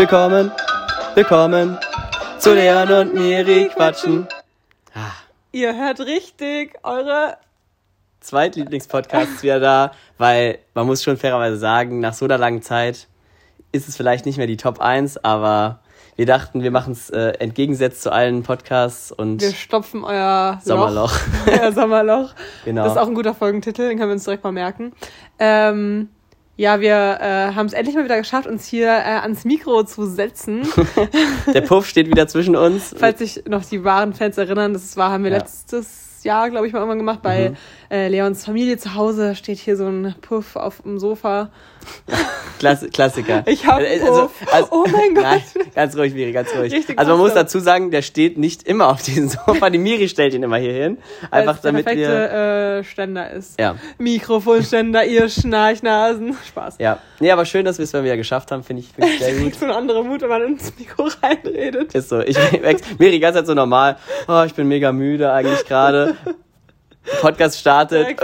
Willkommen, willkommen zu Leon und Miri quatschen. Ah, Ihr hört richtig, eure. Zweitlieblingspodcast ist wieder da, weil man muss schon fairerweise sagen, nach so einer langen Zeit ist es vielleicht nicht mehr die Top 1, aber wir dachten, wir machen es äh, entgegensetzt zu allen Podcasts und Wir stopfen euer Sommerloch. Loch, euer Sommerloch. Genau. Das ist auch ein guter Folgentitel, den können wir uns direkt mal merken. Ähm, ja, wir äh, haben es endlich mal wieder geschafft, uns hier äh, ans Mikro zu setzen. der Puff steht wieder zwischen uns. Falls sich noch die wahren Fans erinnern, das war, haben wir Ja. letztes Jahr, glaube ich, mal irgendwann gemacht. Bei Mhm. äh, Leons Familie zu Hause steht hier so ein Puff auf dem Sofa. Klass Klassiker. Ich hab Äh, Puff. Oh mein Gott. Nein, ganz ruhig, Miri, ganz ruhig. Richtig also man muss dazu sagen, der steht nicht immer auf diesem Sofa. Die Miri stellt ihn immer hier hin. Einfach der damit wir... perfekte äh, Ständer ist. Ja, Mikrofonständer, ihr Schnarchnasen. Spaß. ja. Nee, aber schön, dass wir es mal wieder geschafft haben, finde ich, find ich sehr gut. so eine andere Mut, wenn man ins Mikro reinredet. Ist so. Ich. Miri, ganze Zeit so normal. Oh, ich bin mega müde eigentlich gerade. Podcast startet.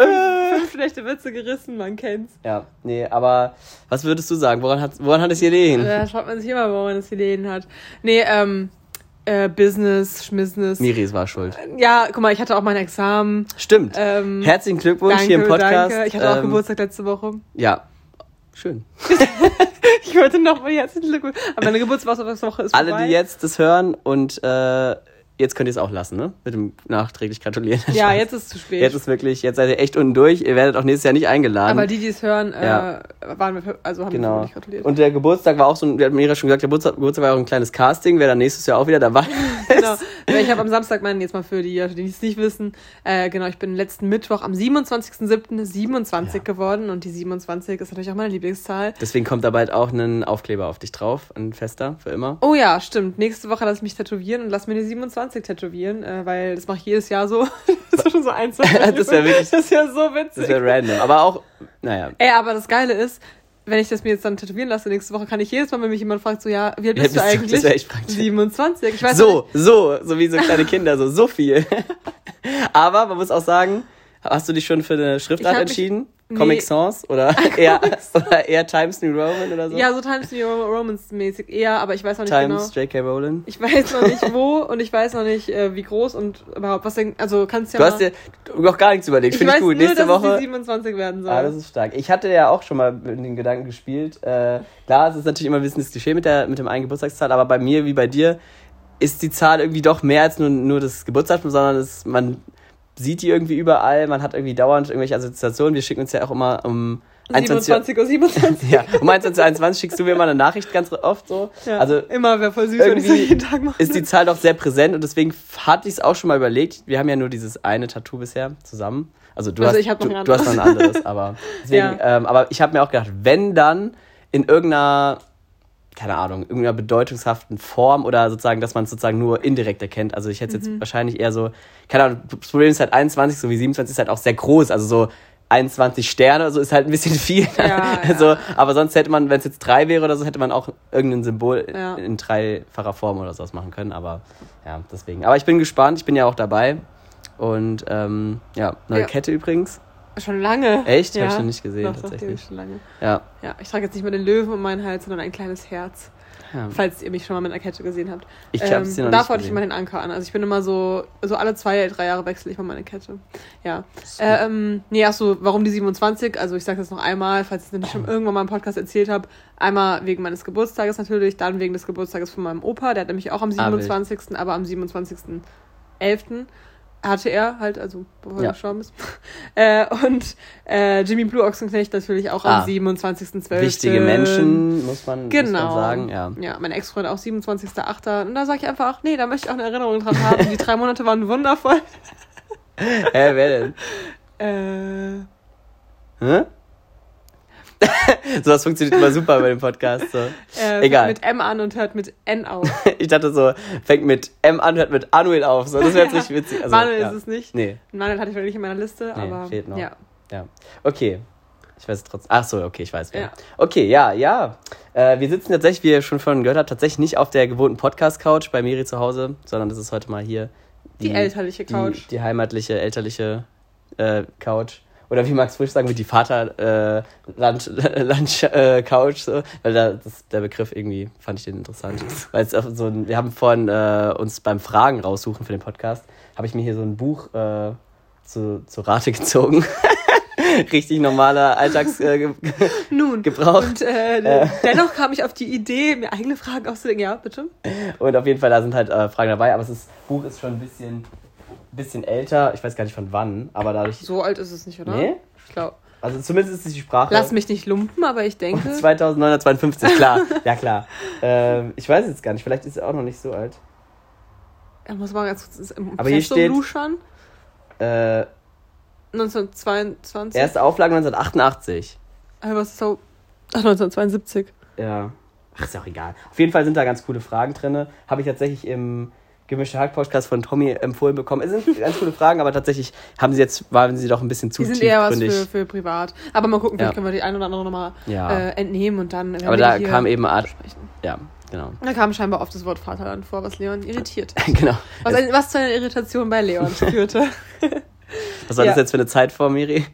Äh. schlechte Witze gerissen, man kennt's. Ja, nee, aber was würdest du sagen? Woran hat, woran hat es hier liegen? Da schaut man sich immer, wo man das Gelegen hat. Nee, ähm, äh, Business, Schmissness. Miri, es war schuld. Ja, guck mal, ich hatte auch mein Examen. Stimmt. Ähm, Herzlichen Glückwunsch danke, hier im Podcast. Danke. Ich hatte auch Ähm, Geburtstag letzte Woche. Ja, schön. Ich wollte noch mal herzlichen Glückwunsch. Aber meine Geburtstagswoche ist Alle, vorbei. die jetzt das hören und äh, jetzt könnt ihr es auch lassen, ne? Mit dem nachträglich gratulieren. Ja, jetzt ist es zu spät. Jetzt ist wirklich, jetzt seid ihr echt unten durch. Ihr werdet auch nächstes Jahr nicht eingeladen. Aber die, die es hören, Ja. äh, waren wir, also haben wir Genau. nicht gratuliert. Und der Geburtstag war auch so, ein- wir hatten Mira schon gesagt, der Geburtstag, Geburtstag war auch ein kleines Casting, wer dann nächstes Jahr auch wieder dabei genau. Ja, Ich habe am Samstag meinen, jetzt mal für die, die es nicht wissen, äh, genau, ich bin letzten Mittwoch am 27.07. 27 Ja. geworden und die 27 ist natürlich auch meine Lieblingszahl. Deswegen kommt da bald auch ein Aufkleber auf dich drauf, ein fester, für immer. Oh ja, stimmt. Nächste Woche lasse ich mich tätowieren und lass mir die 27 tätowieren, äh, weil das mache ich jedes Jahr so. das ist schon so eins. Das wär wirklich- Das ist ja so witzig. Das wäre random. Aber auch, naja. Ey, aber das Geile ist, wenn ich das mir jetzt dann tätowieren lasse nächste Woche, kann ich jedes Mal, wenn mich jemand fragt, so, ja, wie alt Ja, bist du bist du- eigentlich? das echt praktisch. 27. Ich weiß So, so, so wie so kleine Kinder, so, so viel. Aber man muss auch sagen, hast du dich schon für eine Schriftart entschieden? Nee. Comic Sans oder eher, oder eher Times New Roman oder so? Ja, so Times New Romans mäßig eher, aber ich weiß noch nicht Times genau. J.K. Rowling. Ich weiß noch nicht wo und ich weiß noch nicht äh, wie groß und überhaupt was denn, also kannst ja Du hast dir noch gar nichts überlegt, ich finde ich gut. nur, Nächste dass es Woche. die 27 werden soll. Ah, das ist stark. Ich hatte ja auch schon mal mit den Gedanken gespielt. Äh, klar, es ist natürlich immer ein bisschen das Klischee mit, der, mit dem einen Geburtstagszahl, aber bei mir wie bei dir ist die Zahl irgendwie doch mehr als nur, nur das Geburtsdatum, sondern es, man sieht die irgendwie überall, man hat irgendwie dauernd irgendwelche Assoziationen. Wir schicken uns ja auch immer um 27 Uhr 27. Ja, um 21.21 schickst du mir immer eine Nachricht ganz oft so. Ja, Also immer wäre voll süß, wenn ich irgendwie jeden Tag mache. ist die Zahl doch sehr präsent und deswegen hatte ich es auch schon mal überlegt. Wir haben ja nur dieses eine Tattoo bisher zusammen. Also du Also hast, du, ein du hast noch ein anderes, aber deswegen, Ja. ähm, aber ich habe mir auch gedacht, wenn dann in irgendeiner keine Ahnung, irgendeiner bedeutungshaften Form oder sozusagen, dass man es sozusagen nur indirekt erkennt. Also ich hätte es Mhm. jetzt wahrscheinlich eher so, keine Ahnung, das Problem ist halt 21 sowie 27 ist halt auch sehr groß. Also so 21 Sterne oder so ist halt ein bisschen viel. Ja, also, ja. aber sonst hätte man, wenn es jetzt drei wäre oder so, hätte man auch irgendein Symbol Ja. in dreifacher Form oder sowas machen können. Aber ja, deswegen. Aber ich bin gespannt, ich bin ja auch dabei. Und ähm, ja, neue. Kette übrigens. Schon lange. Echt? Ja. Hab ich noch nicht gesehen, Doch, doch, tatsächlich. ist schon lange. Ja. Ja, ich trage jetzt nicht mehr den Löwen um meinen Hals, sondern ein kleines Herz. ja. Falls ihr mich schon mal mit einer Kette gesehen habt. Ich habe es dir noch Davor hatte ich immer den Anker an. Also ich bin immer so, so alle zwei, drei Jahre wechsle ich mal meine Kette. Ja. Äh, ähm, nee, ach so, warum die 27? Also ich sage das noch einmal, falls ich es nicht schon irgendwann mal im Podcast erzählt habe. Einmal wegen meines Geburtstages natürlich, dann wegen des Geburtstages von meinem Opa. Der hat nämlich auch am Ah, wild. 27., aber am 27.11. hatte er halt, also bevor Ja. er gestorben ist. äh, und äh, Jimmy Blue Ochsenknecht natürlich auch Ah. am 27.12. Wichtige Menschen, muss man, muss Genau. man sagen. Ja. Ja, mein Ex-Freund auch 27.8. Und da sage ich einfach, nee, da möchte ich auch eine Erinnerung dran haben. Die drei Monate waren wundervoll. Hä, wer denn? Äh, Hä? so, das funktioniert immer super bei dem Podcast. So. äh, Egal. Mit M an und hört mit N auf. Ich dachte so, fängt mit M an, hört mit Anuel auf. So, das wäre jetzt richtig witzig. Also, Manuel ja. ist es nicht. Nee, Manuel hatte ich nicht in meiner Liste, Nee, aber fehlt noch. ja. ja. Okay. Ich weiß es trotzdem. Ach so, okay, ich weiß. wer. Ja. Okay, ja, ja. Äh, wir sitzen tatsächlich, wie ihr schon vorhin gehört habt, tatsächlich nicht auf der gewohnten Podcast-Couch bei Miri zu Hause, sondern das ist heute mal hier Die elterliche Couch. Die, die heimatliche, elterliche äh, Couch. Oder wie Max Frisch sagen würde, die Vaterland äh, äh, Couch, so, weil da das, der Begriff irgendwie fand ich den interessant. weil es so ein, wir haben vorhin äh, uns beim Fragen raussuchen für den Podcast, habe ich mir hier so ein Buch äh, zu, zu Rate gezogen. Richtig normaler Alltagsgebrauch. Äh, und äh, dennoch kam ich auf die Idee, mir eigene Fragen auszudenken. Ja, bitte. Und auf jeden Fall, da sind halt Fragen dabei, aber das Buch ist schon ein bisschen, bisschen älter. Ich weiß gar nicht von wann, aber dadurch. So alt ist es nicht, oder? Nee? Ich glaube. Also zumindest ist es die Sprache. Lass mich nicht lumpen, aber ich denke. 2952, klar. ja, klar. Ähm, ich weiß jetzt gar nicht, vielleicht ist er auch noch nicht so alt. Er muss mal ganz kurz im Aber hier steht- luschern. Äh, 1922. erste Auflage 1988. Äh, was ist so? Ach, 1972. Ja. Ach, ist ja auch egal. Auf jeden Fall sind da ganz coole Fragen drin. Habe ich tatsächlich im gemischte Hack Podcast von Tommy empfohlen bekommen. Es sind ganz coole Fragen, aber tatsächlich haben sie jetzt, waren sie doch ein bisschen zu Die sind eher was für, für privat. Aber mal gucken, vielleicht Ja. können wir die ein oder andere nochmal Ja. äh, entnehmen und dann. aber da kam eben Art. besprechen. Ja, genau. Da kam scheinbar oft das Wort Vaterland vor, was Leon irritiert. genau. Was, ein, was zu einer Irritation bei Leon führte. Was war das Ja. jetzt für eine Zeit vor Miri?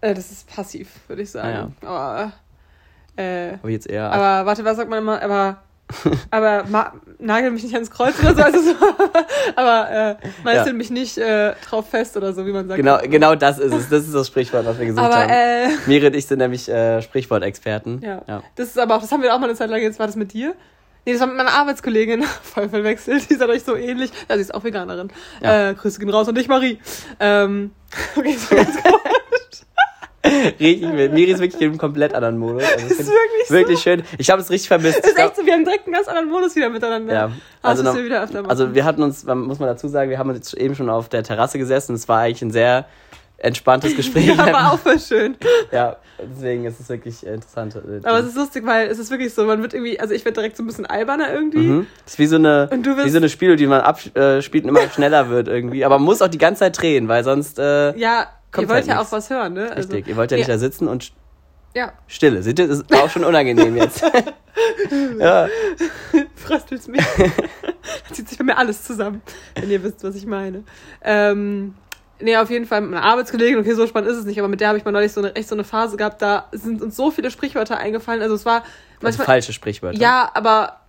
äh, das ist passiv, würde ich sagen. Aber, äh, ich jetzt eher. aber warte, was sagt man immer? Aber, aber ma, nagel mich nicht ans Kreuz oder so. Also so aber äh, meißel Ja. mich nicht äh, drauf fest oder so, wie man sagt. genau, genau das ist es. Das ist das Sprichwort, was wir gesucht Aber haben. äh, Miri und ich sind nämlich äh, Sprichwortexperten. Ja. ja. Das ist aber auch, das haben wir auch mal eine Zeit lang, jetzt war das mit dir. Nee, das war mit meiner Arbeitskollegin, voll verwechselt, die ist euch so ähnlich. Ja, sie ist auch Veganerin. Ja. Äh, Grüße gehen raus und dich, Marie. Ähm, okay, so ganz gut. Richtig wild. Miri ist wirklich in einem komplett anderen Modus. Also ich ist find's wirklich so. wirklich schön. Ich habe es richtig vermisst. ist echt so, wir haben direkt einen ganz anderen Modus wieder miteinander. Ja, also also, das noch, wir wieder öfter machen. also wir hatten uns, muss man dazu sagen, wir haben uns eben schon auf der Terrasse gesessen. Es war eigentlich ein sehr entspanntes Gespräch. ja, aber auch voll schön. Ja, deswegen ist es wirklich interessant. äh, Aber es ist lustig, weil es ist wirklich so, man wird irgendwie, also ich werde direkt so ein bisschen alberner irgendwie. Mhm. Das ist wie so eine, wie so eine Spiel, die man abspielt und immer schneller wird irgendwie. Aber man muss auch die ganze Zeit drehen, weil sonst äh, Ja, Kommt ihr wollt halt ja nix. auch was hören, ne? Also, richtig. Ihr wollt ja nicht da sitzen und Ja, Stille. Seht ihr, das ist auch schon unangenehm jetzt. ja. fröstelt's mich. zieht sich bei mir alles zusammen, wenn ihr wisst, was ich meine. Ähm, nee, auf jeden Fall meine Arbeitskollegin, okay, so spannend ist es nicht, aber mit der habe ich mal neulich so eine, echt so eine Phase gehabt, da sind uns so viele Sprichwörter eingefallen. Also es war Also manchmal. falsche Sprichwörter. ja, aber.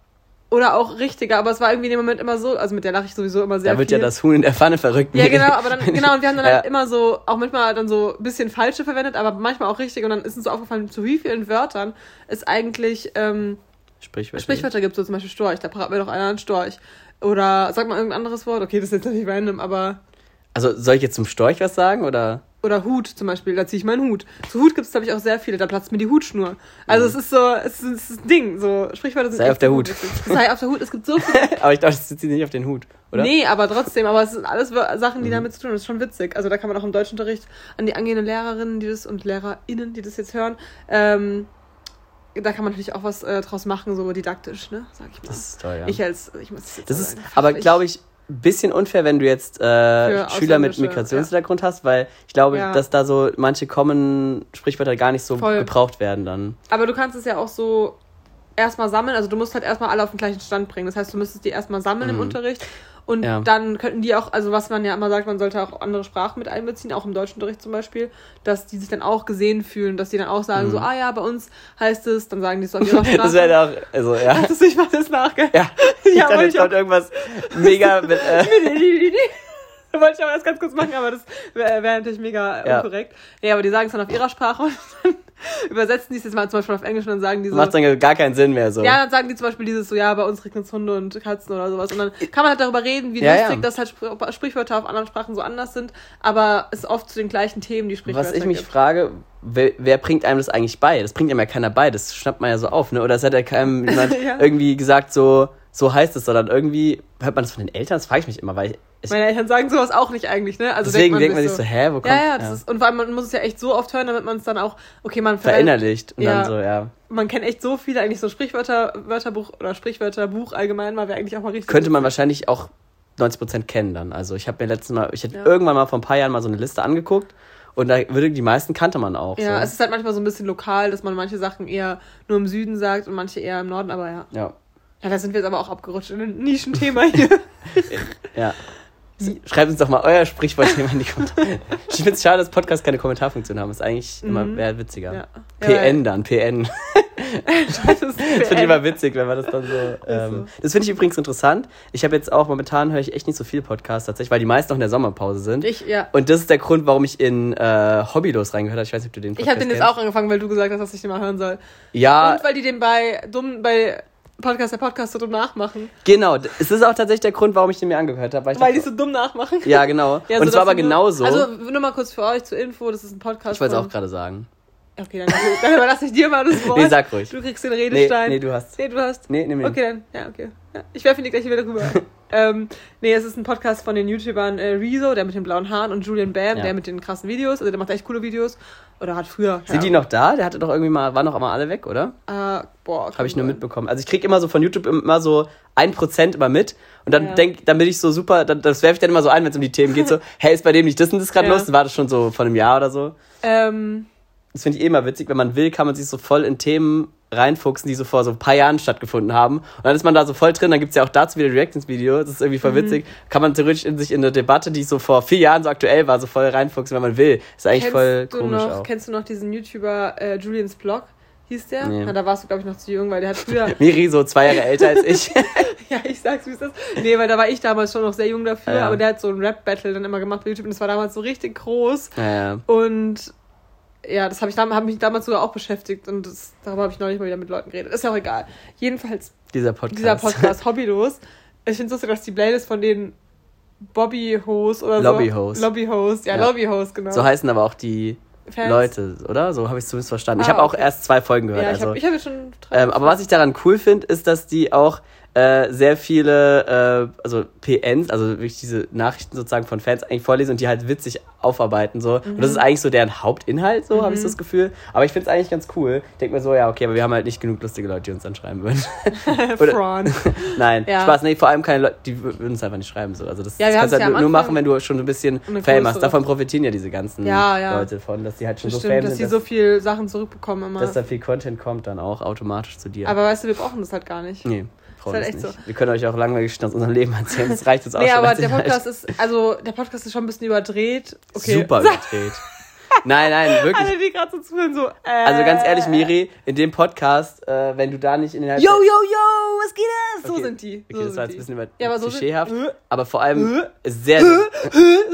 Oder auch richtiger, aber es war irgendwie in dem Moment immer so, also mit der lache ich sowieso immer sehr Da wird viel. ja das Huhn in der Pfanne verrückt. Ja, genau, aber dann, genau, und wir haben dann Ja. halt immer so, auch manchmal dann so ein bisschen falsche verwendet, aber manchmal auch richtig. Und dann ist uns so aufgefallen, zu wie vielen Wörtern es eigentlich ähm, Sprichwörter. Sprichwörter gibt, so zum Beispiel Storch, da braten wir doch einer einen Storch. Oder sag mal irgendein anderes Wort, okay, das ist jetzt nicht random, aber. Also soll ich jetzt zum Storch was sagen oder? Oder Hut zum Beispiel, da ziehe ich meinen Hut. Zu Hut gibt es, glaube ich, auch sehr viele, da platzt mir die Hutschnur. Also es ist so, es ist, es ist ein Ding, so Sprichwörter sind Sei auf der Hut. Sei auf der Hut, es gibt so viele. Aber ich dachte, das zieht nicht auf den Hut, oder? Mhm. Nee, aber trotzdem, aber es sind alles Sachen, die damit zu tun haben. Das ist schon witzig. Also da kann man auch im Deutschunterricht an die angehenden Lehrerinnen, die das und LehrerInnen, die das jetzt hören, ähm, da kann man natürlich auch was äh, draus machen, so didaktisch, ne? Sag ich mal. Das ist toll, ja. Ich als, ich muss das jetzt Das ist aber, glaube ich, bisschen unfair, wenn du jetzt äh, Schüler mit Migrationshintergrund hast, weil ich glaube, Ja. dass da so manche Common Sprichwörter gar nicht so Voll. gebraucht werden dann. Aber du kannst es ja auch so erstmal sammeln. Also du musst halt erstmal alle auf den gleichen Stand bringen. Das heißt, du müsstest die erstmal sammeln im Mhm. Unterricht. Und Ja. dann könnten die auch, also was man ja immer sagt, man sollte auch andere Sprachen mit einbeziehen, auch im Deutschunterricht zum Beispiel, dass die sich dann auch gesehen fühlen, dass die dann auch sagen, Mhm. so, ah ja, bei uns heißt es, dann sagen die es auf ihrer Sprache. Das wäre da auch, also ja. Hast du, ich mach das nach, gell? Ja, ich Ja, dachte, jetzt kommt irgendwas mega mit, äh, Wollte ich aber erst ganz kurz machen, aber das wäre wär natürlich mega Ja. unkorrekt. Ja, aber die sagen es dann auf ihrer Sprache und dann übersetzen die es jetzt mal zum Beispiel auf Englisch und dann sagen die so. macht dann gar keinen Sinn mehr so. Ja, dann sagen die zum Beispiel dieses so, ja, bei uns regnet es Hunde und Katzen oder sowas. Und dann kann man halt darüber reden, wie Ja, lustig, ja. dass halt Spr Sprichwörter auf anderen Sprachen so anders sind, aber es oft zu den gleichen Themen die Sprichwörter Was ich mich gibt. frage, wer, wer bringt einem das eigentlich bei? Das bringt einem ja keiner bei, das schnappt man ja so auf, ne? Oder es hat ja keinem jemand irgendwie gesagt, so, so heißt es, sondern irgendwie hört man das von den Eltern, das frage ich mich immer, weil ich, Meine Eltern sagen sowas auch nicht eigentlich, ne? Also deswegen denkt denkt man sich so, hä, wo kommt ja, ja, das Ist, und vor allem, man muss es ja echt so oft hören, damit man es dann auch, okay, man verinnerlicht und Ja. dann so, ja. Man kennt echt so viele, eigentlich so Sprichwörter, Wörterbuch oder Sprichwörterbuch allgemein mal, wäre eigentlich auch mal richtig. Könnte man wahrscheinlich auch 90% kennen dann. Also ich habe mir letztes Mal, ich hätte Ja. irgendwann mal vor ein paar Jahren mal so eine Liste angeguckt und da würde die meisten kannte man auch. Ja, es so. ist halt manchmal so ein bisschen lokal, dass man manche Sachen eher nur im Süden sagt und manche eher im Norden, aber ja. ja. Ja, da sind wir jetzt aber auch abgerutscht in ein Nischenthema hier. ja. Schreibt uns doch mal euer Sprichwortthema in die Kommentare. Ich finde es schade, dass Podcasts keine Kommentarfunktion haben. Das ist eigentlich immer Mhm. wäre witziger. Ja. PN dann, PN. Das finde ich immer witzig, wenn man das dann so. Ähm. Das finde ich übrigens interessant. Ich habe jetzt auch, momentan höre ich echt nicht so viel Podcasts tatsächlich, weil die meisten noch in der Sommerpause sind. Ich, ja. Und das ist der Grund, warum ich in äh, Hobbylos reingehört habe. Ich weiß nicht, ob du den Ich habe den jetzt kennst. auch angefangen, weil du gesagt hast, dass ich den mal hören soll. Ja, Und weil die den bei dumm, bei Podcast der Podcast so dumm nachmachen. genau. Es ist auch tatsächlich der Grund, warum ich den mir angehört habe. Weil, ich Weil die dachte, so dumm nachmachen. Ja, genau. Ja, Und so, zwar dass aber genauso. Also nur mal kurz für euch zur Info, das ist ein Podcast. ich wollte es auch gerade sagen. Okay, dann, dann überlasse ich dir mal das Wort. Nee, sag ruhig. Du kriegst den Nee, Redestein. nee, du hast. Nee, du hast. Nee, nimm ihn. Okay, dann. Ja, okay. Ja, ich werfe ihn dir gleich wieder rüber. ähm, nee, es ist ein Podcast von den YouTubern äh, Rezo, der mit den blauen Haaren, und Julian Bam, Ja. der mit den krassen Videos. Also der macht echt coole Videos. Oder hat früher. Sind die noch da? Der hatte doch irgendwie mal, waren doch mal alle weg, oder? Äh, boah. Habe ich nur mitbekommen. Also ich krieg immer so von YouTube immer so ein Prozent immer mit und dann Ja. denk, dann bin ich so super, dann, das werfe ich dann immer so ein, wenn es um die Themen geht, so, hey, ist bei dem nicht das und das gerade Ja. los? Dann war das schon so vor einem Jahr oder so. Ähm, Das finde ich eh immer witzig, wenn man will, kann man sich so voll in Themen reinfuchsen, die so vor so ein paar Jahren stattgefunden haben. Und dann ist man da so voll drin, dann gibt's ja auch dazu wieder Reactions-Video, das ist irgendwie voll Mhm. witzig. Kann man theoretisch in sich in eine Debatte, die so vor vier Jahren so aktuell war, so voll reinfuchsen, wenn man will. Ist eigentlich voll du komisch noch, auch. Kennst du noch diesen YouTuber äh, Julians Blog? Hieß der? Nee. Na, da warst du, glaube ich, noch zu jung, weil der hat früher. Miri so zwei Jahre älter als ich. ja, ich sag's, wie es ist. Nee, weil da war ich damals schon noch sehr jung dafür, Ja. aber der hat so ein Rap-Battle dann immer gemacht bei YouTube und das war damals so richtig groß. naja. Und ja, das habe ich hab mich damals sogar auch beschäftigt und das, darüber habe ich neulich mal wieder mit Leuten geredet. Ist ja auch egal. Jedenfalls, Dieser Podcast. dieser Podcast, Hobbylos. Ich finde es lustig, dass die Playlist von den Bobby-Host oder Lobby-Host. so. Lobby-Host, ja, Ja. Lobby-Host, genau. So heißen aber auch die Fans. Leute, oder? So habe ich es zumindest verstanden. ich Ah, habe auch okay. erst zwei Folgen gehört. Ja, ich also. habe ich hab jetzt schon drei. Ähm, aber was ich daran cool finde, ist, dass die auch äh, sehr viele, äh, also PNs, also wirklich diese Nachrichten sozusagen von Fans eigentlich vorlesen und die halt witzig aufarbeiten. So. Und Mhm. das ist eigentlich so deren Hauptinhalt, so habe ich das Gefühl. Aber ich finde es eigentlich ganz cool. Ich denke mir so, ja, okay, aber wir haben halt nicht genug lustige Leute, die uns dann schreiben würden. Frauen. Nein, Ja. Spaß, nee, vor allem keine Leute, die würden uns einfach nicht schreiben. So. Also das, Ja, das kannst du halt ja nur machen, wenn du schon ein bisschen Fame hast. größere- Davon profitieren ja diese ganzen. Leute von, dass die halt schon so Stimmt, Fame dass sind, die so viel Sachen zurückbekommen immer. dass da viel Content kommt dann auch automatisch zu dir. aber weißt du, wir brauchen das halt gar nicht. Nee, brauchen halt wir echt nicht. so. Wir können euch auch Geschichten aus unserem Leben erzählen. Das reicht uns auch Nee, schon. aber als der. Podcast ist, also der Podcast ist schon ein bisschen überdreht. Okay. super überdreht. nein, nein, wirklich. Alle, die gerade so zuhören, so. Äh, Also ganz ehrlich, Miri, in dem Podcast, äh, wenn du da nicht in den Yo, yo, yo, was geht das? So Okay. sind die. So Okay, das sind war jetzt ein bisschen über Ja, aber so sind- klischeehaft, Äh? aber vor allem sehr,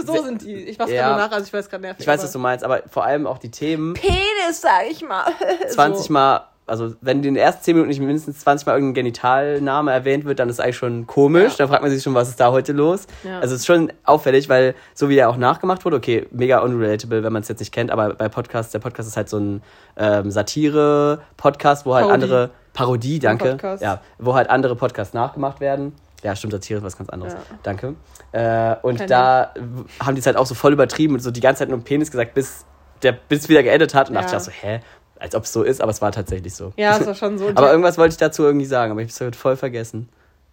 so sind die. Ich mach's Ja. gerade nach, also ich weiß gerade nervig. ich weiß, was du meinst, aber vor allem auch die Themen Penis, sag ich mal. 20 so. Mal, also wenn in den ersten 10 Minuten nicht mindestens 20 Mal irgendein Genitalname erwähnt wird, dann ist eigentlich schon komisch. Ja. Dann fragt man sich schon, was ist da heute los? Ja. Also es ist schon auffällig, weil so wie er auch nachgemacht wurde, okay, mega unrelatable, wenn man es jetzt nicht kennt, aber bei Podcasts, der Podcast ist halt so ein ähm, Satire-Podcast, wo halt Parodie. andere, Parodie, danke, ja, wo halt andere Podcasts nachgemacht werden. Ja, stimmt, Satire ist was ganz anderes. Ja. Danke. Äh, und Kein da haben die es halt auch so voll übertrieben und so die ganze Zeit nur Penis gesagt, bis der bis wieder geendet hat und Ja. dachte ich auch so, hä? Als ob es so ist, aber es war tatsächlich so. Ja, ist doch schon so. aber irgendwas wollte ich dazu irgendwie sagen, aber ich habe es voll vergessen.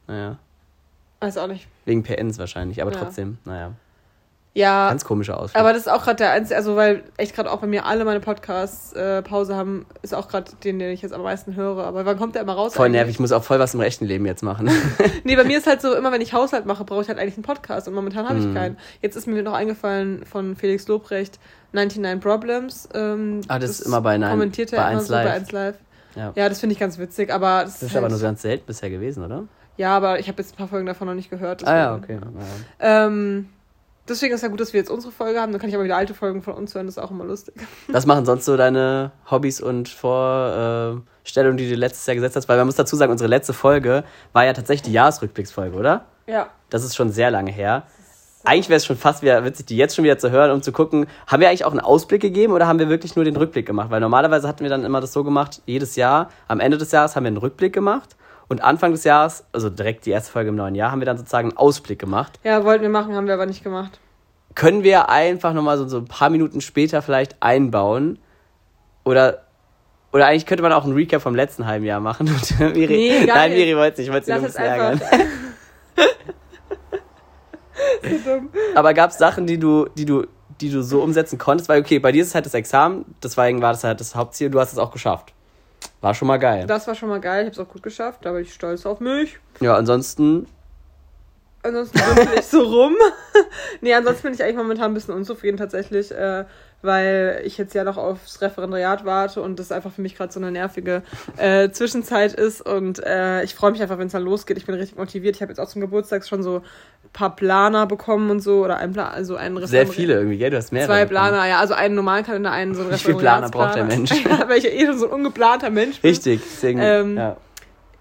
Naja. Weiß auch nicht. Wegen PNs wahrscheinlich, aber Ja. trotzdem, naja. Ja, Ganz komischer Ausflug. aber das ist auch gerade der einzige, also weil echt gerade auch bei mir alle meine Podcasts äh, Pause haben, ist auch gerade den, den ich jetzt am meisten höre. Aber wann kommt der immer raus? voll eigentlich? nervig, ich muss auch voll was im rechten Leben jetzt machen. Nee, bei mir ist halt so, immer wenn ich Haushalt mache, brauche ich halt eigentlich einen Podcast und momentan habe ich Mhm. keinen. Jetzt ist mir noch eingefallen von Felix Lobrecht 99 Problems. Ähm, Ah, das ist immer bei Nein- kommentiert er bei immer 1 so bei Live. 1 Live. ja. Ja, das finde ich ganz witzig, aber das, Das ist halt, aber nur ganz selten bisher gewesen, oder? Ja, aber ich habe jetzt ein paar Folgen davon noch nicht gehört. Ah ja, deswegen. okay. Ja. Ähm, deswegen ist ja gut, dass wir jetzt unsere Folge haben. Dann kann ich aber wieder alte Folgen von uns hören. Das ist auch immer lustig. Was machen sonst so deine Hobbys und Vorstellungen, die du letztes Jahr gesetzt hast? Weil man muss dazu sagen, unsere letzte Folge war ja tatsächlich die Jahresrückblicksfolge, oder? Ja. Das ist schon sehr lange her. Eigentlich wäre es schon fast wieder witzig, die jetzt schon wieder zu hören, um zu gucken, haben wir eigentlich auch einen Ausblick gegeben oder haben wir wirklich nur den Rückblick gemacht? Weil normalerweise hatten wir dann immer das so gemacht, jedes Jahr, am Ende des Jahres haben wir einen Rückblick gemacht und Anfang des Jahres, also direkt die erste Folge im neuen Jahr, haben wir dann sozusagen einen Ausblick gemacht. Ja, wollten wir machen, haben wir aber nicht gemacht. Können wir einfach nochmal so, so ein paar Minuten später vielleicht einbauen? Oder, oder eigentlich könnte man auch einen Recap vom letzten halben Jahr machen. Und Miri, Nee, nein. Miri wollte es nicht, ich wollte sie nur ein bisschen ärgern. so dumm. Aber gab es Sachen, die du, die du, die du so umsetzen konntest? Weil, okay, bei dir ist es halt das Examen, deswegen war das halt das Hauptziel, du hast es auch geschafft. War schon mal geil. Das war schon mal geil. Ich habe es auch gut geschafft. Da bin ich stolz auf mich. Ja, ansonsten, ansonsten dümpel ich so rum. nee, ansonsten bin ich eigentlich momentan ein bisschen unzufrieden tatsächlich, äh, weil ich jetzt ja noch aufs Referendariat warte und das einfach für mich gerade so eine nervige äh, Zwischenzeit ist. Und äh, ich freue mich einfach, wenn es dann losgeht. Ich bin richtig motiviert. Ich habe jetzt auch zum Geburtstag schon so ein paar Planer bekommen und so. Oder ein Plan, also einen Sehr viele irgendwie, gell? Du hast mehrere. Zwei bekommen. Planer, ja, also einen normalen Kalender, einen so einen Wie viel Planer braucht der Mensch? ja, weil ich ja eh schon so ein ungeplanter Mensch bin. Richtig, deswegen, Ähm, ja.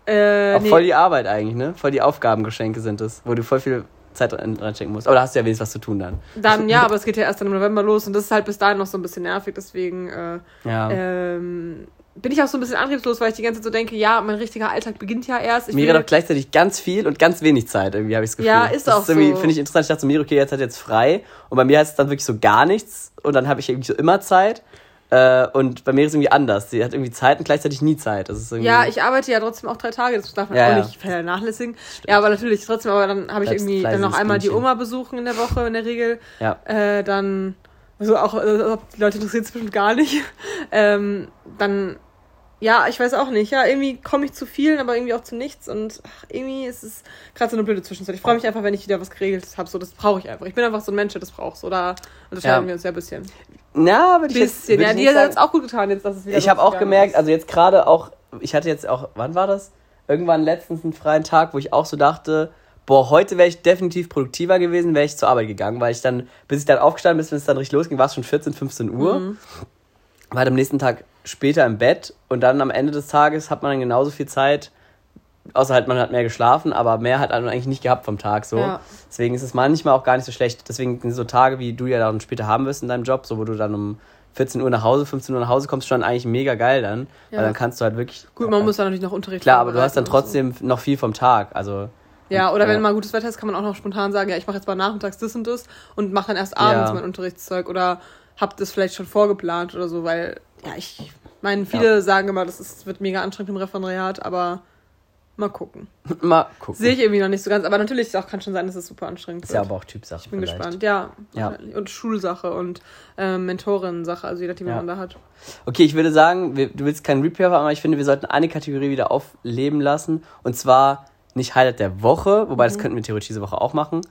Äh, Auch nee. voll die Arbeit eigentlich, ne? Voll die Aufgabengeschenke sind es, wo du voll viel Zeit reinstecken musst. Aber da hast du ja wenigstens was zu tun dann. Dann, ja, aber es geht ja erst dann im November los und das ist halt bis dahin noch so ein bisschen nervig, deswegen äh, Ja. ähm, bin ich auch so ein bisschen antriebslos, weil ich die ganze Zeit so denke, ja, mein richtiger Alltag beginnt ja erst. Ich hat auch gleichzeitig ganz viel und ganz wenig Zeit, irgendwie habe ich das Gefühl. Ja, ist das auch ist irgendwie, so. Finde ich interessant. Ich dachte so, Miri, okay, jetzt hat jetzt frei. Und bei mir heißt es dann wirklich so gar nichts. Und dann habe ich irgendwie so immer Zeit. Äh, und bei mir ist es irgendwie anders. Sie hat irgendwie Zeit und gleichzeitig nie Zeit. Das ist irgendwie, ja, ich arbeite ja trotzdem auch drei Tage, das darf man Ja, auch ja. nicht vernachlässigen. Ja, aber natürlich trotzdem, aber dann habe ich Bleibst irgendwie dann noch einmal die Bienchen. Oma besuchen in der Woche in der Regel. Ja. Äh, dann, also auch, äh, die Leute interessiert es bestimmt gar nicht. Ähm, dann, ja, ich weiß auch nicht. Ja, irgendwie komme ich zu vielen, aber irgendwie auch zu nichts. Und ach, irgendwie ist es gerade so eine blöde Zwischenzeit. Ich freue mich einfach, wenn ich wieder was geregelt habe. So, das brauche ich einfach. Ich bin einfach so ein Mensch, der das braucht. So, da unterscheiden Ja. wir uns ja ein bisschen. Na, würde ich jetzt, Bisschen. würde Ja, ich dir nicht hat es auch gut getan, jetzt, dass es wieder Ich habe auch gemerkt, ist. also jetzt gerade auch, ich hatte jetzt auch, wann war das? Irgendwann letztens einen freien Tag, wo ich auch so dachte, boah, heute wäre ich definitiv produktiver gewesen, wäre ich zur Arbeit gegangen, weil ich dann, bis ich dann aufgestanden bin, bis es dann richtig losging, war es schon 14, 15 Uhr. Mhm. War dann am nächsten Tag später im Bett und dann am Ende des Tages hat man dann genauso viel Zeit, außer halt man hat mehr geschlafen, aber mehr hat man eigentlich nicht gehabt vom Tag so. Ja. Deswegen ist es manchmal auch gar nicht so schlecht. Deswegen sind so Tage, wie du ja dann später haben wirst in deinem Job, so wo du dann um 14 Uhr nach Hause, 15 Uhr nach Hause kommst, schon eigentlich mega geil dann. Ja. Weil dann kannst du halt wirklich. Gut, man muss dann natürlich noch Unterricht Klar, aber du hast dann trotzdem noch viel vom Tag. Also. So. Ja, oder Ja. wenn mal gutes Wetter ist, kann man auch noch spontan sagen, ja, ich mache jetzt mal nachmittags das und das und mache dann erst abends Ja. mein Unterrichtszeug oder hab das vielleicht schon vorgeplant oder so, weil, ja, ich meine, viele sagen immer, das ist, wird mega anstrengend im Referendariat, aber mal gucken. Mal gucken. Sehe ich irgendwie noch nicht so ganz, aber natürlich auch, kann schon sein, dass es super anstrengend Ist ja wird. aber auch Typsache. ich bin vielleicht. gespannt, ja. Ja. Und Schulsache und ähm, Mentorin-Sache, also je nachdem, Ja. man da hat. Okay, ich würde sagen, wir, du willst keinen Repair haben, aber ich finde, wir sollten eine Kategorie wieder aufleben lassen. Und zwar nicht Highlight der Woche, wobei Mhm. das könnten wir theoretisch diese Woche auch machen.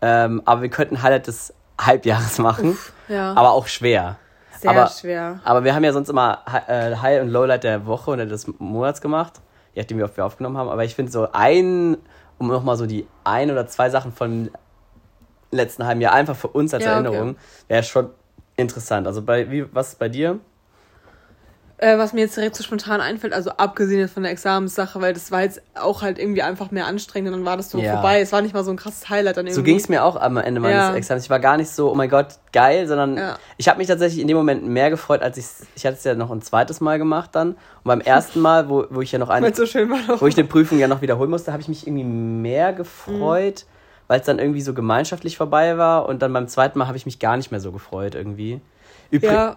Ähm, aber wir könnten Highlight des Halbjahres machen. Ja, Aber auch schwer. sehr aber- schwer. Aber wir haben ja sonst immer äh, High- und Lowlight der Woche oder des Monats gemacht, je nachdem, wie oft wir aufgenommen haben. Aber ich finde so ein, um nochmal so die ein oder zwei Sachen von letzten halben Jahr einfach für uns als Ja, okay. Erinnerung, wäre schon interessant. Also bei wie, was ist bei dir? Äh, was mir jetzt direkt so spontan einfällt, also abgesehen jetzt von der Examenssache, weil das war jetzt auch halt irgendwie einfach mehr anstrengend und dann war das so Ja. vorbei. Es war nicht mal so ein krasses Highlight dann irgendwie. So ging es mir auch am Ende meines Ja. Examens. Ich war gar nicht so, oh mein Gott, geil, sondern Ja. ich habe mich tatsächlich in dem Moment mehr gefreut, als ich ich hatte es ja noch ein zweites Mal gemacht dann. Und beim ersten Mal, wo, wo ich ja noch ein, Weil es so schön war noch. wo ich eine Prüfung ja noch wiederholen musste, habe ich mich irgendwie mehr gefreut, weil es dann irgendwie so gemeinschaftlich vorbei war. Und dann beim zweiten Mal habe ich mich gar nicht mehr so gefreut irgendwie. Übri Ja.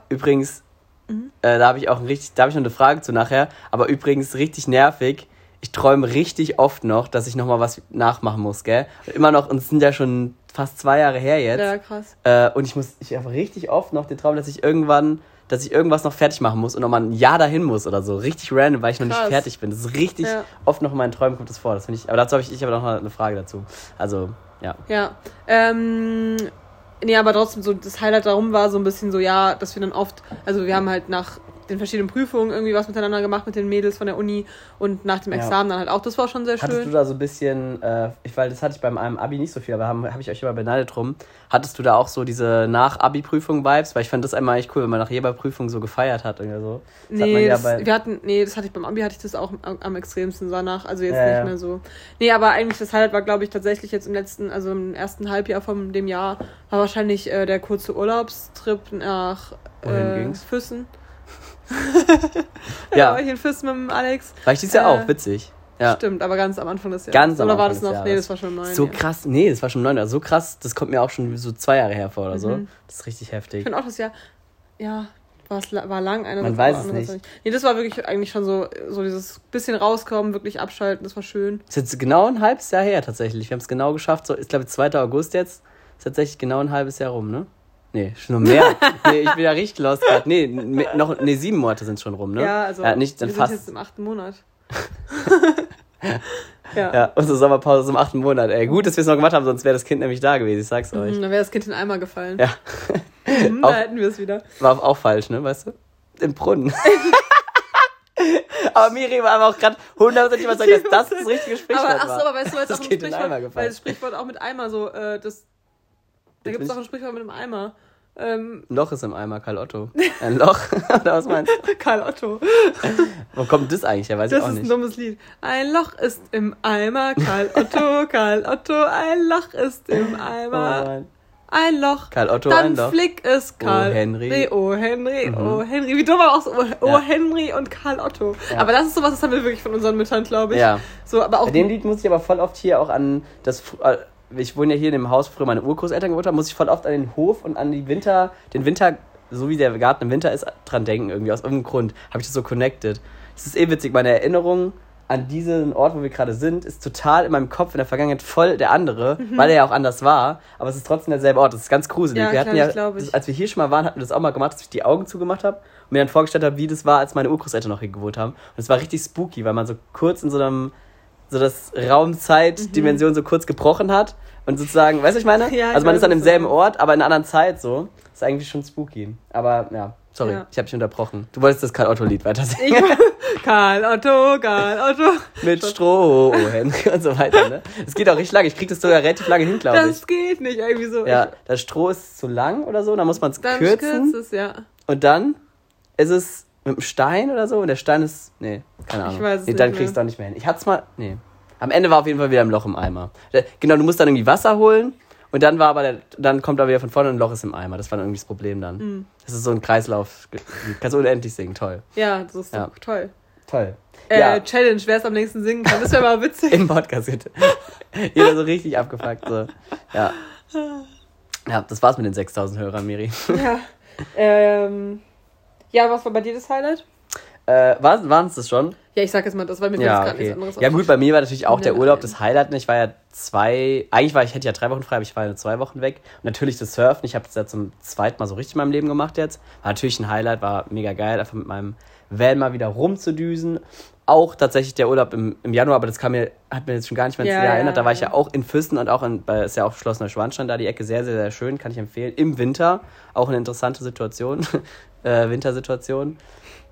Übrigens, äh, da habe ich auch richtig, da habe ich noch eine Frage zu nachher. Aber übrigens richtig nervig. Ich träume richtig oft noch, dass ich noch mal was nachmachen muss, gell? Und immer noch, und es sind ja schon fast zwei Jahre her jetzt. Ja, krass. Äh, und ich muss, ich habe richtig oft noch den Traum, dass ich irgendwann, dass ich irgendwas noch fertig machen muss und nochmal ein Jahr dahin muss oder so. Richtig random, weil ich noch Krass. nicht fertig bin. Das ist richtig Ja. oft noch in meinen Träumen kommt das vor. Das finde ich, aber dazu habe ich, ich habe noch mal eine Frage dazu. Also, ja. Ja. Ähm, nee, aber trotzdem, so das Highlight darum war so ein bisschen so, ja, dass wir dann oft, also wir haben halt nach den verschiedenen Prüfungen irgendwie was miteinander gemacht mit den Mädels von der Uni und nach dem Ja. Examen dann halt auch. Das war schon sehr Hattest du schön. da so ein bisschen, äh, ich, weil das hatte ich beim einem Abi nicht so viel, aber habe hab ich euch immer beneidet drum. Hattest du da auch so diese Nach-Abi-Prüfung-Vibes? Weil ich fand das immer echt cool, wenn man nach jeder Prüfung so gefeiert hat oder so. Das hat Nee, ja das, wir hatten, nee, das hatte ich beim Abi, hatte ich das auch am, am extremsten danach. Also jetzt Ja, nicht ja. mehr so. Nee, aber eigentlich das Highlight war, glaube ich, tatsächlich jetzt im letzten, also im ersten Halbjahr von dem Jahr, war wahrscheinlich äh, der kurze Urlaubstrip nach Wohin äh, ging's? Füssen. Ja. war ich in Füssen mit dem Alex. War ich dieses Jahr Äh, auch, witzig. Ja. Stimmt, aber ganz am Anfang des Jahres. Ganz am Oder war Anfang das noch? Nee, das war schon im neuen So Jahr. krass, nee, das war schon neun, so krass, das kommt mir auch schon so zwei Jahre her vor oder so. Mhm. Das ist richtig Ich heftig. finde auch das Jahr, ja, war lang. einerseits, Man weiß es andererseits nicht. Nee, das war wirklich eigentlich schon so, so dieses bisschen rauskommen, wirklich abschalten, das war schön. Ist jetzt genau ein halbes Jahr her tatsächlich. Wir haben es genau geschafft. So, ich glaube, 2. August jetzt. Ist tatsächlich genau ein halbes Jahr rum, ne? Nee, schon noch mehr. nee, ich bin ja richtig lost gerade. Nee, noch, nee, sieben Monate sind schon rum, ne? Ja, also Ja, nicht, dann wir fast. sind jetzt im achten Monat. Ja. Ja, unsere Sommerpause ist im achten Monat. Ey, gut, dass wir es noch gemacht haben, sonst wäre das Kind nämlich da gewesen, ich sag's euch. Mhm, Dann wäre das Kind in den Eimer gefallen. Ja. Hm, Auch- da hätten wir es wieder. War auch falsch, ne, weißt du? Im Brunnen. aber Miri war aber auch gerade hundertprozentig überzeugt, dass das das richtige Sprichwort Aber, ach so, war. aber weißt du, weil es Das auch ein Sprichwort, weil das Sprichwort auch mit Eimer so, äh, das, da gibt es auch ein Sprichwort mit einem Eimer. Ähm, Loch ist im Eimer, Karl Otto. Ein Loch? Oder was meinst du? Karl Otto. Wo kommt das eigentlich her? Weiß Das ich auch ist ein nicht. dummes Lied. Ein Loch ist im Eimer, Karl Otto, Karl Otto, ein Loch ist im Oh Eimer, nein. ein Loch. Karl Otto, Dann ein Loch. flick es Karl. Henry. Oh Henry, Mhm. oh Henry. Wie dumm aber auch so, oh, oh Ja. Henry und Karl Otto. Ja. Aber das ist sowas, das haben wir wirklich von unseren Müttern, glaube ich. Ja. So, aber auch Bei dem Lied muss ich aber voll oft hier auch an das. Ich wohne ja hier in dem Haus, wo früher meine Urgroßeltern gewohnt haben, muss ich voll oft an den Hof und an die Winter, den Winter, so wie der Garten im Winter ist, dran denken irgendwie. Aus irgendeinem Grund habe ich das so connected. Das ist eh witzig. Meine Erinnerung an diesen Ort, wo wir gerade sind, ist total in meinem Kopf in der Vergangenheit voll der andere, weil er ja auch anders war. Aber es ist trotzdem derselbe Ort. Das ist ganz gruselig. Ja, wir hatten glaub ja, als wir hier schon mal waren, hatten wir das auch mal gemacht, dass ich die Augen zugemacht habe und mir dann vorgestellt habe, wie das war, als meine Urgroßeltern noch hier gewohnt haben. Und es war richtig spooky, weil man so kurz in so einem so das Raum-Zeit-Dimension so kurz gebrochen hat und sozusagen, weißt du, ich meine? Mhm. Ja, also man weiß, ist an demselben. Ort, aber in einer anderen Zeit so. ist eigentlich schon spooky. Aber ja, sorry, Ja. ich habe dich unterbrochen. Du wolltest das Karl-Otto-Lied weiter singen. Karl Otto, Karl Otto. Mit Stroh, oh, Henry und so weiter, ne? Es geht auch richtig lange. Ich krieg das sogar relativ lange hin, glaube ich. Das geht nicht, irgendwie so. Ja, das Stroh ist zu lang oder so, dann muss man es Dann kürzen. kürzt es, ja. Und dann ist es mit einem Stein oder so und der Stein ist. Nee, keine Ahnung. Ich weiß es nee, dann kriegst du auch nicht mehr hin. Ich hatte es mal. Nee. Am Ende war auf jeden Fall wieder ein Loch im Eimer. Genau, du musst dann irgendwie Wasser holen und dann war aber der, dann kommt aber wieder von vorne und ein Loch ist im Eimer. Das war dann irgendwie das Problem dann. Mhm. Das ist so ein Kreislauf. Kannst du unendlich singen. Toll. Ja, das ist Ja. toll. Toll. Äh, ja, Challenge, wer es am nächsten singen kann, das wäre mal witzig. im Podcast bitte. Jeder so richtig abgefuckt. So. Ja. Ja, das war's mit den 6000 Hörern, Miri. ja. Ähm, ja, was war bei dir das Highlight? Äh, waren es das schon? Ja, ich sag jetzt mal das, weil mir Ja, gerade nichts okay. anderes Ja gut, bei mir war natürlich auch der. Urlaub das Highlight. Ich war ja zwei, eigentlich war ich, hätte ja drei Wochen frei, aber ich war ja nur zwei Wochen weg. Und natürlich das Surfen, ich habe das ja zum zweiten Mal so richtig in meinem Leben gemacht jetzt. War natürlich ein Highlight, war mega geil, einfach mit meinem Van mal wieder rumzudüsen. Auch tatsächlich der Urlaub im, im Januar, aber das kam mir, hat mir jetzt schon gar nicht mehr ins Ja, Jahr ja, erinnert. Da war ich ja. ja auch in Füssen und auch in, bei, ist ja auch Schloss Neuschwanstein da, die Ecke sehr, sehr, sehr schön, kann ich empfehlen. Im Winter, auch eine interessante Situation, äh, Wintersituation.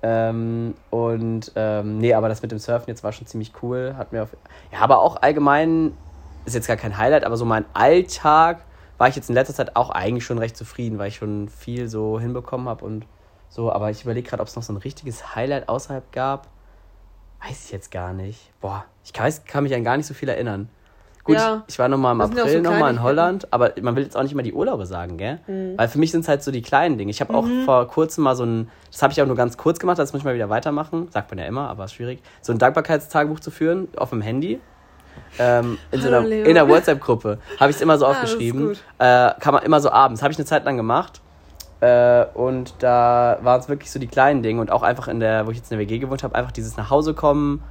Ähm, und ähm, nee, aber das mit dem Surfen jetzt war schon ziemlich cool. Hat mir auf, ja, aber auch allgemein ist jetzt gar kein Highlight, aber so mein Alltag war ich jetzt in letzter Zeit auch eigentlich schon recht zufrieden, weil ich schon viel so hinbekommen habe und so. Aber ich überlege gerade, ob es noch so ein richtiges Highlight außerhalb gab. Weiß ich jetzt gar nicht. Boah, ich kann, kann mich an gar nicht so viel erinnern. Gut, Ja. ich war nochmal im April so nochmal in. Holland, aber man will jetzt auch nicht immer die Urlaube sagen, gell? Mhm. Weil für mich sind es halt so die kleinen Dinge. Ich habe auch vor kurzem mal so ein, das habe ich auch nur ganz kurz gemacht, das muss ich mal wieder weitermachen. Sagt man ja immer, aber ist schwierig. So ein Dankbarkeitstagebuch zu führen auf dem Handy. Ähm, in so einer, in einer WhatsApp-Gruppe habe ich es immer so Ah, aufgeschrieben. gut. Äh, kann man immer so abends. Habe ich eine Zeit lang gemacht. Äh, und da waren es wirklich so die kleinen Dinge und auch einfach in der, wo ich jetzt in der WG gewohnt habe, einfach dieses nach Hause kommen,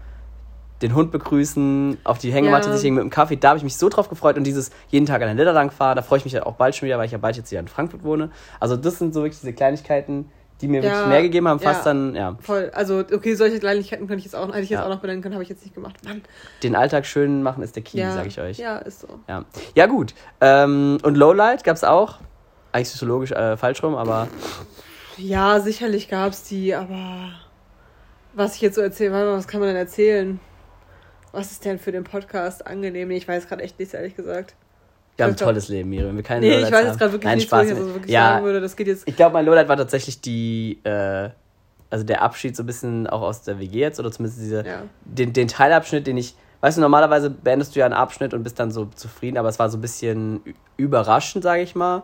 den Hund begrüßen, auf die Hängematte Ja. sich hängen mit dem Kaffee. Da habe ich mich so drauf gefreut und dieses jeden Tag an der Litter lang fahren, da freue ich mich ja auch bald schon wieder, weil ich ja bald jetzt hier in Frankfurt wohne. Also das sind so wirklich diese Kleinigkeiten, die mir Ja, wirklich mehr gegeben haben, fast ja. dann, ja, Voll. Also, okay, solche Kleinigkeiten könnte ich jetzt auch, hätte ich jetzt Ja. auch noch benennen können, habe ich jetzt nicht gemacht. Mann. den Alltag schön machen ist der Key, sage ich euch. Ja, ist so. Ja, ja gut. Ähm, und Lowlight gab es auch. Eigentlich psychologisch äh, falsch rum, aber Ja, sicherlich gab es die, aber was ich jetzt so erzähle, was kann man denn erzählen? Was ist denn für den Podcast angenehm? Nee, ich weiß gerade echt nicht, ehrlich gesagt. wir haben ein glaub- tolles Leben. Wenn wir keine Nee, ich weiß jetzt gerade wirklich Nein, nicht, Spaß. wo ich also wirklich ja, sagen würde. Das geht jetzt. Ich glaube, mein Lowlight war tatsächlich die, äh, also der Abschied so ein bisschen auch aus der WG jetzt, oder zumindest diese, Ja. den, den Teilabschnitt, den ich, weißt du, normalerweise beendest du ja einen Abschnitt und bist dann so zufrieden, aber es war so ein bisschen überraschend, sage ich mal.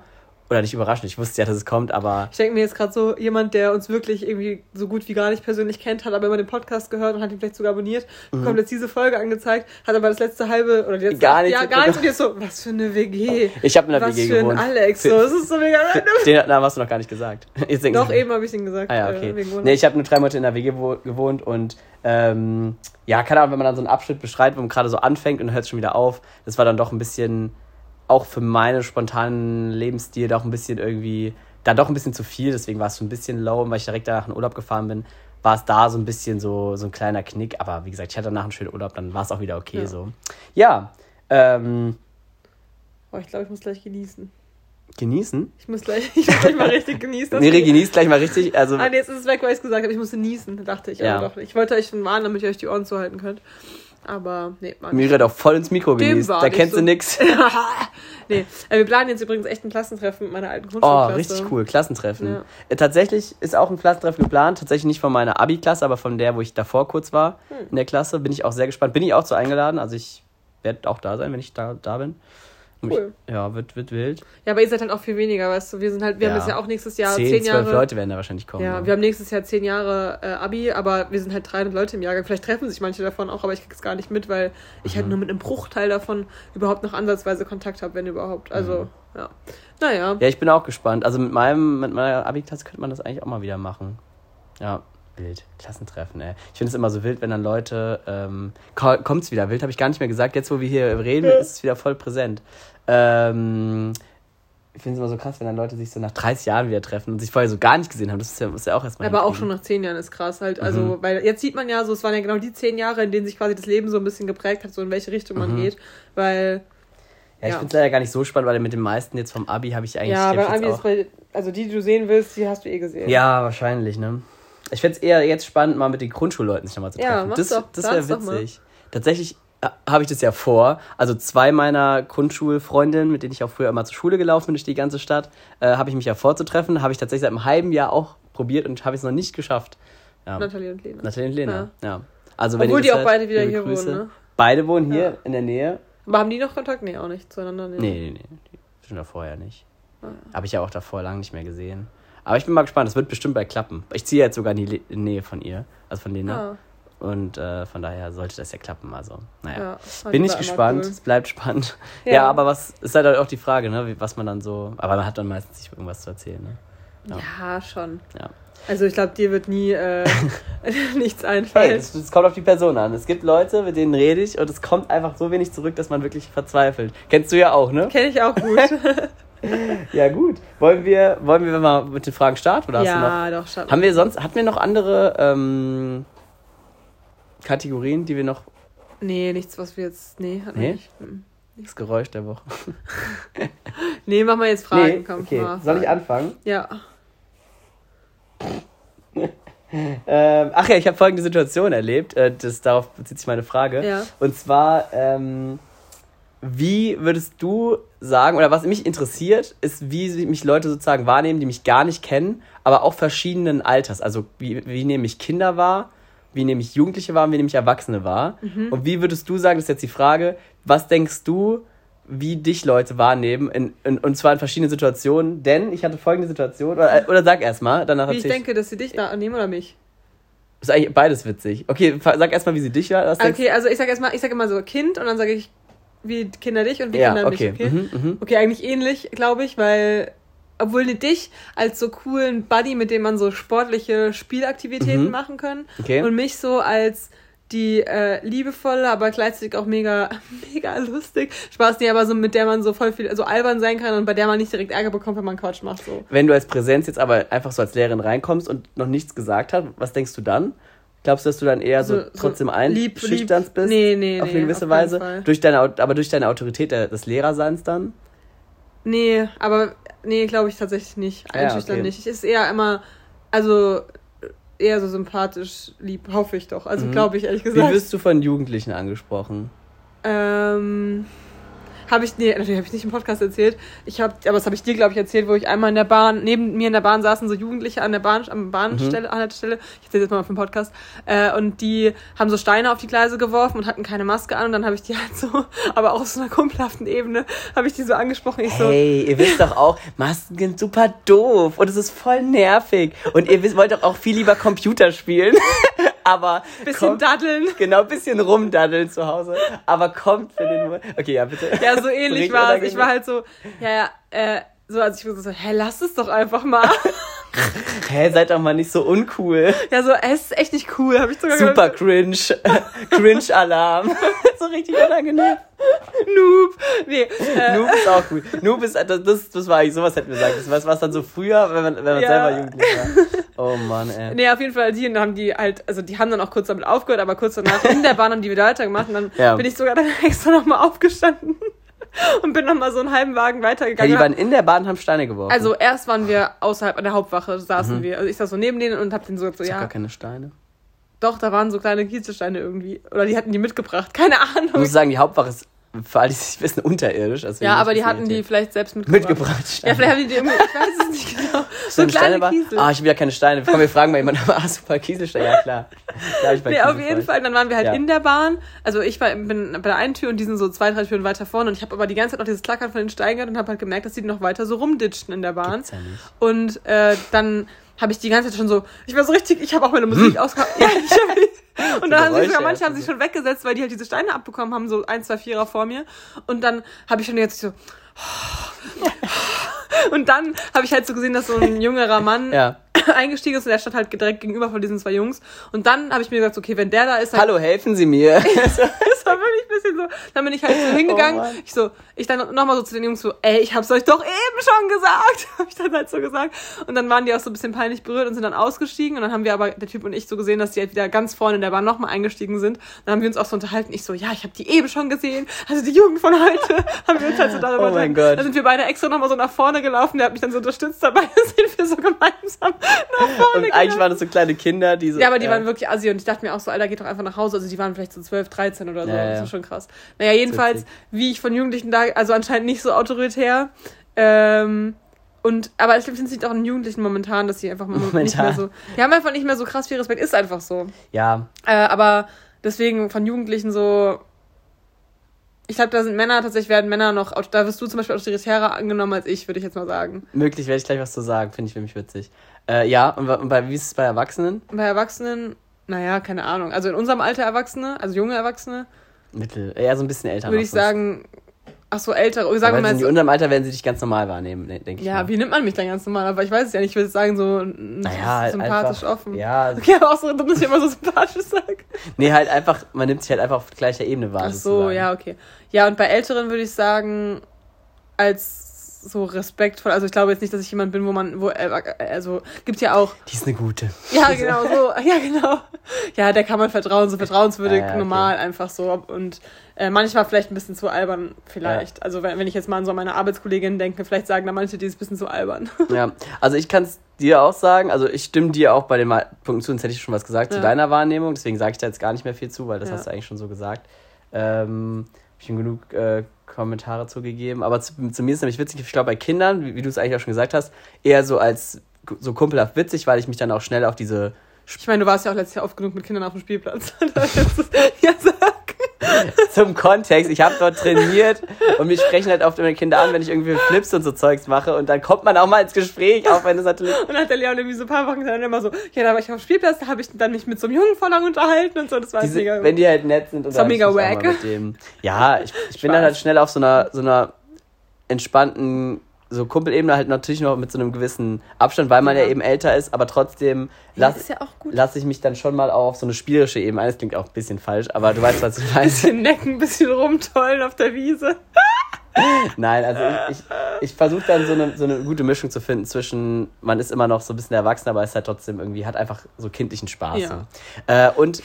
Oder nicht überraschend, ich wusste ja, dass es kommt, aber Ich denke mir jetzt gerade so, jemand, der uns wirklich irgendwie so gut wie gar nicht persönlich kennt, hat aber immer den Podcast gehört und hat ihn vielleicht sogar abonniert, bekommt jetzt diese Folge angezeigt, hat aber das letzte halbe oder die letzte Mhm. Gar nichts ja, gar nichts und jetzt so, was für eine WG. ich habe in der was WG für ein gewohnt. Alex. So, das ist so mega random. Den Namen hast du noch gar nicht gesagt. Jetzt Doch, eben habe ich ihn gesagt. Ah ja, äh, okay. Wohnung. nee, ich habe nur drei Monate in der WG wo- gewohnt und ähm, ja, keine Ahnung, wenn man dann so einen Abschnitt beschreibt, wo man gerade so anfängt und hört schon wieder auf, das war dann doch ein bisschen, auch für meinen spontanen Lebensstil, doch ein bisschen irgendwie, da doch ein bisschen zu viel, deswegen war es so ein bisschen low, und weil ich direkt danach in Urlaub gefahren bin, war es da so ein bisschen so, so ein kleiner Knick. Aber wie gesagt, ich hatte danach einen schönen Urlaub, dann war es auch wieder okay Ja. so. Ja, ähm, Oh, ich glaube, ich muss gleich genießen. genießen. Ich muss gleich, ich muss gleich mal richtig genießen. Geht- genießt gleich mal richtig. Also, Ah, nee, jetzt ist es weg, weil ich es gesagt habe. Ich musste niesen, dachte ich. Ja. Aber doch. Ich wollte euch schon warnen, damit ihr euch die Ohren zuhalten könnt. Aber, nee, war Miri hat auch voll ins Mikro genießt. Da kennst so. du nix. nee, äh, wir planen jetzt übrigens echt ein Klassentreffen mit meiner alten Oh, Grundschulklasse. richtig cool. Klassentreffen. Ja. Äh, Tatsächlich ist auch ein Klassentreffen geplant. Tatsächlich nicht von meiner Abi-Klasse, aber von der, wo ich davor kurz war Hm. in der Klasse. Bin ich auch sehr gespannt. Bin ich auch so eingeladen. Also ich werde auch da sein, wenn ich da, da bin. Cool. Ich, ja, wird, wird wild. Ja, aber ihr seid halt auch viel weniger, weißt du. Wir sind halt, wir Ja. haben das ja auch nächstes Jahr Zehn, zehn, zwölf Jahre. Leute werden da wahrscheinlich kommen. Ja, ne? wir haben nächstes Jahr zehn Jahre äh, Abi, aber wir sind halt 300 Leute im Jahrgang. Vielleicht treffen sich manche davon auch, aber ich krieg's gar nicht mit, weil ich Mhm. halt nur mit einem Bruchteil davon überhaupt noch ansatzweise Kontakt habe, wenn überhaupt. Also, ja. Naja. Ja, ich bin auch gespannt. Also mit meinem, mit meiner Abi-Klasse könnte man das eigentlich auch mal wieder machen. Ja, wild. Klassentreffen, ey. Ich finde es immer so wild, wenn dann Leute, ähm, ko- kommt's wieder. Wild habe ich gar nicht mehr gesagt. Jetzt, wo wir hier reden, ist es wieder voll präsent. Ähm, ich finde es immer so krass, wenn dann Leute sich so nach 30 Jahren wieder treffen und sich vorher so gar nicht gesehen haben. Das ist ja, ist ja auch erstmal. Aber auch schon nach zehn Jahren ist krass halt. Also, Mhm. weil jetzt sieht man ja so, es waren ja genau die zehn Jahre, in denen sich quasi das Leben so ein bisschen geprägt hat, so in welche Richtung man Mhm. geht. Weil, Ja, ich ja. finde es leider gar nicht so spannend, weil mit den meisten jetzt vom Abi habe ich eigentlich. ja, jetzt Abi ist bei, also die, die du sehen willst, die hast du eh gesehen. Ja, wahrscheinlich, ne? Ich fände es eher jetzt spannend, mal mit den Grundschulleuten sich nochmal zu Ja, treffen. mach's das doch. das wäre witzig. Tatsächlich äh, habe ich das ja vor. Also zwei meiner Grundschulfreundinnen, mit denen ich auch früher immer zur Schule gelaufen bin durch die ganze Stadt, äh, habe ich mich ja vorzutreffen. Habe ich tatsächlich seit einem halben Jahr auch probiert und habe es noch nicht geschafft. Ja. Nathalie und Lena. Nathalie und Lena. Ja. Also wenn Obwohl die auch hört, beide wieder hier Grüße. wohnen, ne? Beide wohnen hier Ja. in der Nähe. Aber haben die noch Kontakt? Nee, auch nicht zueinander. Nee. Nee, nee, nee. Die schon davor ja nicht. Ah. Habe ich ja auch davor lange nicht mehr gesehen. Aber ich bin mal gespannt, es wird bestimmt bald klappen. Ich ziehe jetzt sogar in die Nähe von ihr, also von Lena. Ah, Und äh, von daher sollte das ja klappen. Also, naja. ja. Bin ich gespannt. cool. Es bleibt spannend. Ja. Ja. aber was ist halt auch die Frage, ne? Was man dann so. Aber man hat dann meistens nicht irgendwas zu erzählen, ne? Ja. Ja, schon. Ja. Also ich glaube, dir wird nie äh, nichts einfallen. es, es kommt auf die Person an. Es gibt Leute, mit denen rede ich und es kommt einfach so wenig zurück, dass man wirklich verzweifelt. Kennst du ja auch, ne? Kenne ich auch gut. Ja, gut. Wollen wir, wollen wir mal mit den Fragen starten? Oder hast du noch ja, doch, schon. Haben wir sonst, hatten wir noch andere ähm, Kategorien, die wir noch. Nee, nichts, was wir jetzt. Nee, hatten Nee? wir nicht. Hm. Das Geräusch der Woche. Nee, mach mal jetzt Fragen. Komm, okay. mal Soll ich anfangen? Ja. Ähm, ach ja, ich habe folgende Situation erlebt. Äh, das, darauf bezieht sich meine Frage. Ja. Und zwar, ähm, wie würdest du sagen, oder was mich interessiert, ist, wie mich Leute sozusagen wahrnehmen, die mich gar nicht kennen, aber auch verschiedenen Alters. Also, wie, wie nehme ich Kinder wahr, wie nehme ich Jugendliche wahr wie nehme ich Erwachsene wahr? Mhm. Und wie würdest du sagen, das ist jetzt die Frage, was denkst du, wie dich Leute wahrnehmen, in, in, und zwar in verschiedenen Situationen? Denn ich hatte folgende Situation, oder, oder sag erstmal, danach Wie ich denke, dass sie dich da nehmen oder mich? Ist eigentlich beides witzig. Okay, sag erstmal, wie sie dich war. Okay, also ich sag erstmal, ich sag immer so Kind und dann sage ich, wie Kinder dich und wie ja, Kinder okay. mich, okay? Mhm, mhm. Okay, eigentlich ähnlich, glaube ich, weil obwohl ne dich als so coolen Buddy, mit dem man so sportliche Spielaktivitäten Mhm. machen kann Okay. und mich so als die äh, liebevolle, aber gleichzeitig auch mega mega lustig. Spaß nee, aber so mit der man so voll viel so albern sein kann und bei der man nicht direkt Ärger bekommt, wenn man Quatsch macht so. Wenn du als Präsenz jetzt aber einfach so als Lehrerin reinkommst und noch nichts gesagt hast, was denkst du dann? Glaubst du, dass du dann eher so, So- trotzdem einschüchtern lieb- bist? Nee, nee, auf nee, eine gewisse auf Weise? Fall. Durch deine, aber durch deine Autorität des Lehrerseins dann? Nee, aber nee, glaube ich tatsächlich nicht. Ah ja, Einschüchtern okay. nicht. Ich ist eher immer, also eher so sympathisch, lieb, hoffe ich doch. Also Mhm. glaube ich ehrlich Wie gesagt. wirst du von Jugendlichen angesprochen? Ähm, habe ich, nee, natürlich habe ich nicht im Podcast erzählt. Ich habe, aber das habe ich dir, glaube ich, erzählt, wo ich einmal in der Bahn, neben mir in der Bahn saßen so Jugendliche an der Bahn, am Bahnstelle, an der Stelle. Ich erzähle jetzt mal auf dem Podcast. Äh, und die haben so Steine auf die Gleise geworfen und hatten keine Maske an. Und dann habe ich die halt so, aber auch auf so einer kumpelhaften Ebene, habe ich die so angesprochen. Ich so, Hey, ihr wisst doch auch, Masken sind super doof und es ist voll nervig. Und ihr wisst, wollt doch auch viel lieber Computer spielen. aber bisschen kommt, daddeln. genau, bisschen rumdaddeln zu Hause. Aber kommt für den Mo- Okay, ja, bitte. Ja, so ähnlich war es. Ich war halt so, ja, ja, äh, so, als ich war so, hä, lass es doch einfach mal. Hä, seid doch mal nicht so uncool. ja, so, es ist echt nicht cool, habe ich sogar Super gesagt. cringe. Cringe-Alarm. so richtig unangenehm. Noob. Nee. Äh, Noob ist auch gut. Noob ist, das, das, das war eigentlich sowas, hätten wir gesagt. Das war was dann so früher, wenn man, wenn man Ja. selber jugendlich war. Oh Mann, ey. Nee, auf jeden Fall, die haben die halt, also die haben dann auch kurz damit aufgehört, aber kurz danach in der Bahn haben die wieder weitergemacht und dann Ja. bin ich sogar dann extra nochmal aufgestanden und bin nochmal so einen halben Wagen weitergegangen. die waren in der Bahn und haben Steine geworfen. also erst waren wir außerhalb an der Hauptwache, saßen wir. Also ich saß so neben denen und hab denen so gesagt, so, Ich ja, gar keine Steine. doch, da waren so kleine Kieselsteine irgendwie. Oder die hatten die mitgebracht, keine Ich Ahnung. muss sagen, die Hauptwache ist für alle, die es nicht wissen, unterirdisch. Also Ja, aber die hatten die vielleicht selbst mitgebracht. mitgebracht. Ja, Steine. vielleicht haben die die irgendwie, ich weiß es nicht genau. So Steine kleine war- Kiesel. Ah, ich will ja keine Steine. Komm, wir fragen mal jemanden, ein paar Kieselsteine? Ja, klar. Da hab ich bei Nee, auf Kiesel jeden voll. Fall. Dann waren wir halt Ja. in der Bahn. Also ich war, bin bei der einen Tür und die sind so zwei, drei Türen weiter vorne. Und ich habe aber die ganze Zeit noch dieses Klackern von den Steinen gehört und habe halt gemerkt, dass die noch weiter so rumditschen in der Bahn. Ja. Und äh, dann habe ich die ganze Zeit schon so, ich war so richtig, ich habe auch meine Musik ausgehabt. Ja, ich hab, und dann haben sich sogar, manche haben sich schon weggesetzt, weil die halt diese Steine abbekommen haben, so ein, zwei Vierer vor mir. Und dann habe ich schon jetzt so. Und dann habe ich halt so gesehen, dass so ein jüngerer Mann Ja. eingestiegen ist und der stand halt direkt gegenüber von diesen zwei Jungs. Und dann habe ich mir gesagt, okay, wenn der da ist, dann Hallo, helfen Sie mir. Bisschen so. Dann bin ich halt so hingegangen. Oh ich so, ich dann nochmal so zu den Jungs so, ey, ich hab's euch doch eben schon gesagt. Hab ich dann halt so gesagt. Und dann waren die auch so ein bisschen peinlich berührt und sind dann ausgestiegen. Und dann haben wir aber, der Typ und ich, so gesehen, dass die halt wieder ganz vorne in der Bahn nochmal eingestiegen sind. Dann haben wir uns auch so unterhalten. Ich so, ja, ich habe die eben schon gesehen. Also die Jugend von heute. haben wir uns halt so darüber Oh mein. Gott. Dann sind wir beide extra nochmal so nach vorne gelaufen. Der hat mich dann so unterstützt. Dabei sind wir so gemeinsam nach vorne Und eigentlich waren das so kleine Kinder, die so. ja, aber die äh, waren wirklich assi und ich dachte mir auch so, Alter, geht doch einfach nach Hause. Also die waren vielleicht so 12, 13 oder so. Ja, ja. Schon krass. Naja, jedenfalls, wie ich von Jugendlichen da, also anscheinend nicht so autoritär. Ähm, und, aber ich finde es liegt auch an Jugendlichen momentan, dass sie einfach mo- nicht Momentan. mehr so, die haben einfach nicht mehr so krass viel Respekt, ist einfach so. Ja, Äh, aber deswegen von Jugendlichen so, ich glaube, da sind Männer, tatsächlich werden Männer noch, da wirst du zum Beispiel autoritärer angenommen als ich, würde ich jetzt mal sagen. möglich werde ich gleich was zu sagen, finde ich nämlich witzig. Äh, ja, und, und bei, wie ist es bei Erwachsenen? Bei Erwachsenen, naja, keine Ahnung. Also in unserem Alter Erwachsene, also junge Erwachsene, Mittel, eher so ein bisschen älter. würde ich sonst. sagen, ach so, ältere. Sagen wir mal in unserem Alter werden sie dich ganz normal wahrnehmen, ne, denke ich. ja, mal. wie nimmt man mich dann ganz normal? Aber ich weiß es ja nicht. Ich würde sagen, so Naja, halt sympathisch einfach, offen. Ja, Okay, aber auch so, dass ich immer so sympathisch sage. nee, halt einfach, man nimmt sich halt einfach auf gleicher Ebene wahr. Ach so, sozusagen. ja, okay. Ja, und bei Älteren würde ich sagen, als so respektvoll. Also ich glaube jetzt nicht, dass ich jemand bin, wo man, wo, äh, also gibt ja auch, Die ist eine gute. ja genau so, ja genau, ja, der kann man vertrauen, so vertrauenswürdig, Ja, ja, okay. normal einfach so und äh, manchmal vielleicht ein bisschen zu albern vielleicht. Also wenn, wenn ich jetzt mal an so meine Arbeitskolleginnen denke, vielleicht sagen da manche, die ist ein bisschen zu albern. Ja, also ich kann es dir auch sagen, also ich stimme dir auch bei den Punkten zu, sonst hätte ich schon was gesagt zu Ja. deiner Wahrnehmung, deswegen sage ich da jetzt gar nicht mehr viel zu, weil das Ja. hast du eigentlich schon so gesagt. Ähm, ich ihm genug äh, Kommentare zugegeben, aber zu, zu mir ist nämlich witzig, ich glaube bei Kindern, wie, wie du es eigentlich auch schon gesagt hast, eher so als so kumpelhaft witzig, weil ich mich dann auch schnell auf diese Ich meine, du warst ja auch letztes Jahr oft genug mit Kindern auf dem Spielplatz. Ja, sag. zum Kontext, ich habe dort trainiert und mich sprechen halt oft immer Kinder an, wenn ich irgendwie Flips und so Zeugs mache und dann kommt man auch mal ins Gespräch, auch wenn es natürlich Und dann hat der Leon irgendwie so ein paar Wochen dann immer so, ja, da war ich auf dem Spielplatz, da habe ich dann mich mit so einem Jungen voll lang unterhalten und so, das war Diese, mega wenn die halt nett sind und dann mega wack. mal mit dem. Ja, ich, ich bin dann halt schnell auf so einer so einer entspannten so Kumpelebene halt natürlich noch mit so einem gewissen Abstand, weil man ja, Ja. eben älter ist, aber trotzdem ja, lass, ist ja lasse ich mich dann schon mal auch auf so eine spielerische Ebene. ein. Das klingt auch ein bisschen falsch, aber du weißt, was ich meine. bisschen necken, ein bisschen rumtollen auf der Wiese. Nein, also ich, ich, ich versuche dann so eine, so eine gute Mischung zu finden zwischen, man ist immer noch so ein bisschen erwachsen, aber ist halt trotzdem irgendwie, hat einfach so kindlichen Spaß. Ja. Äh, und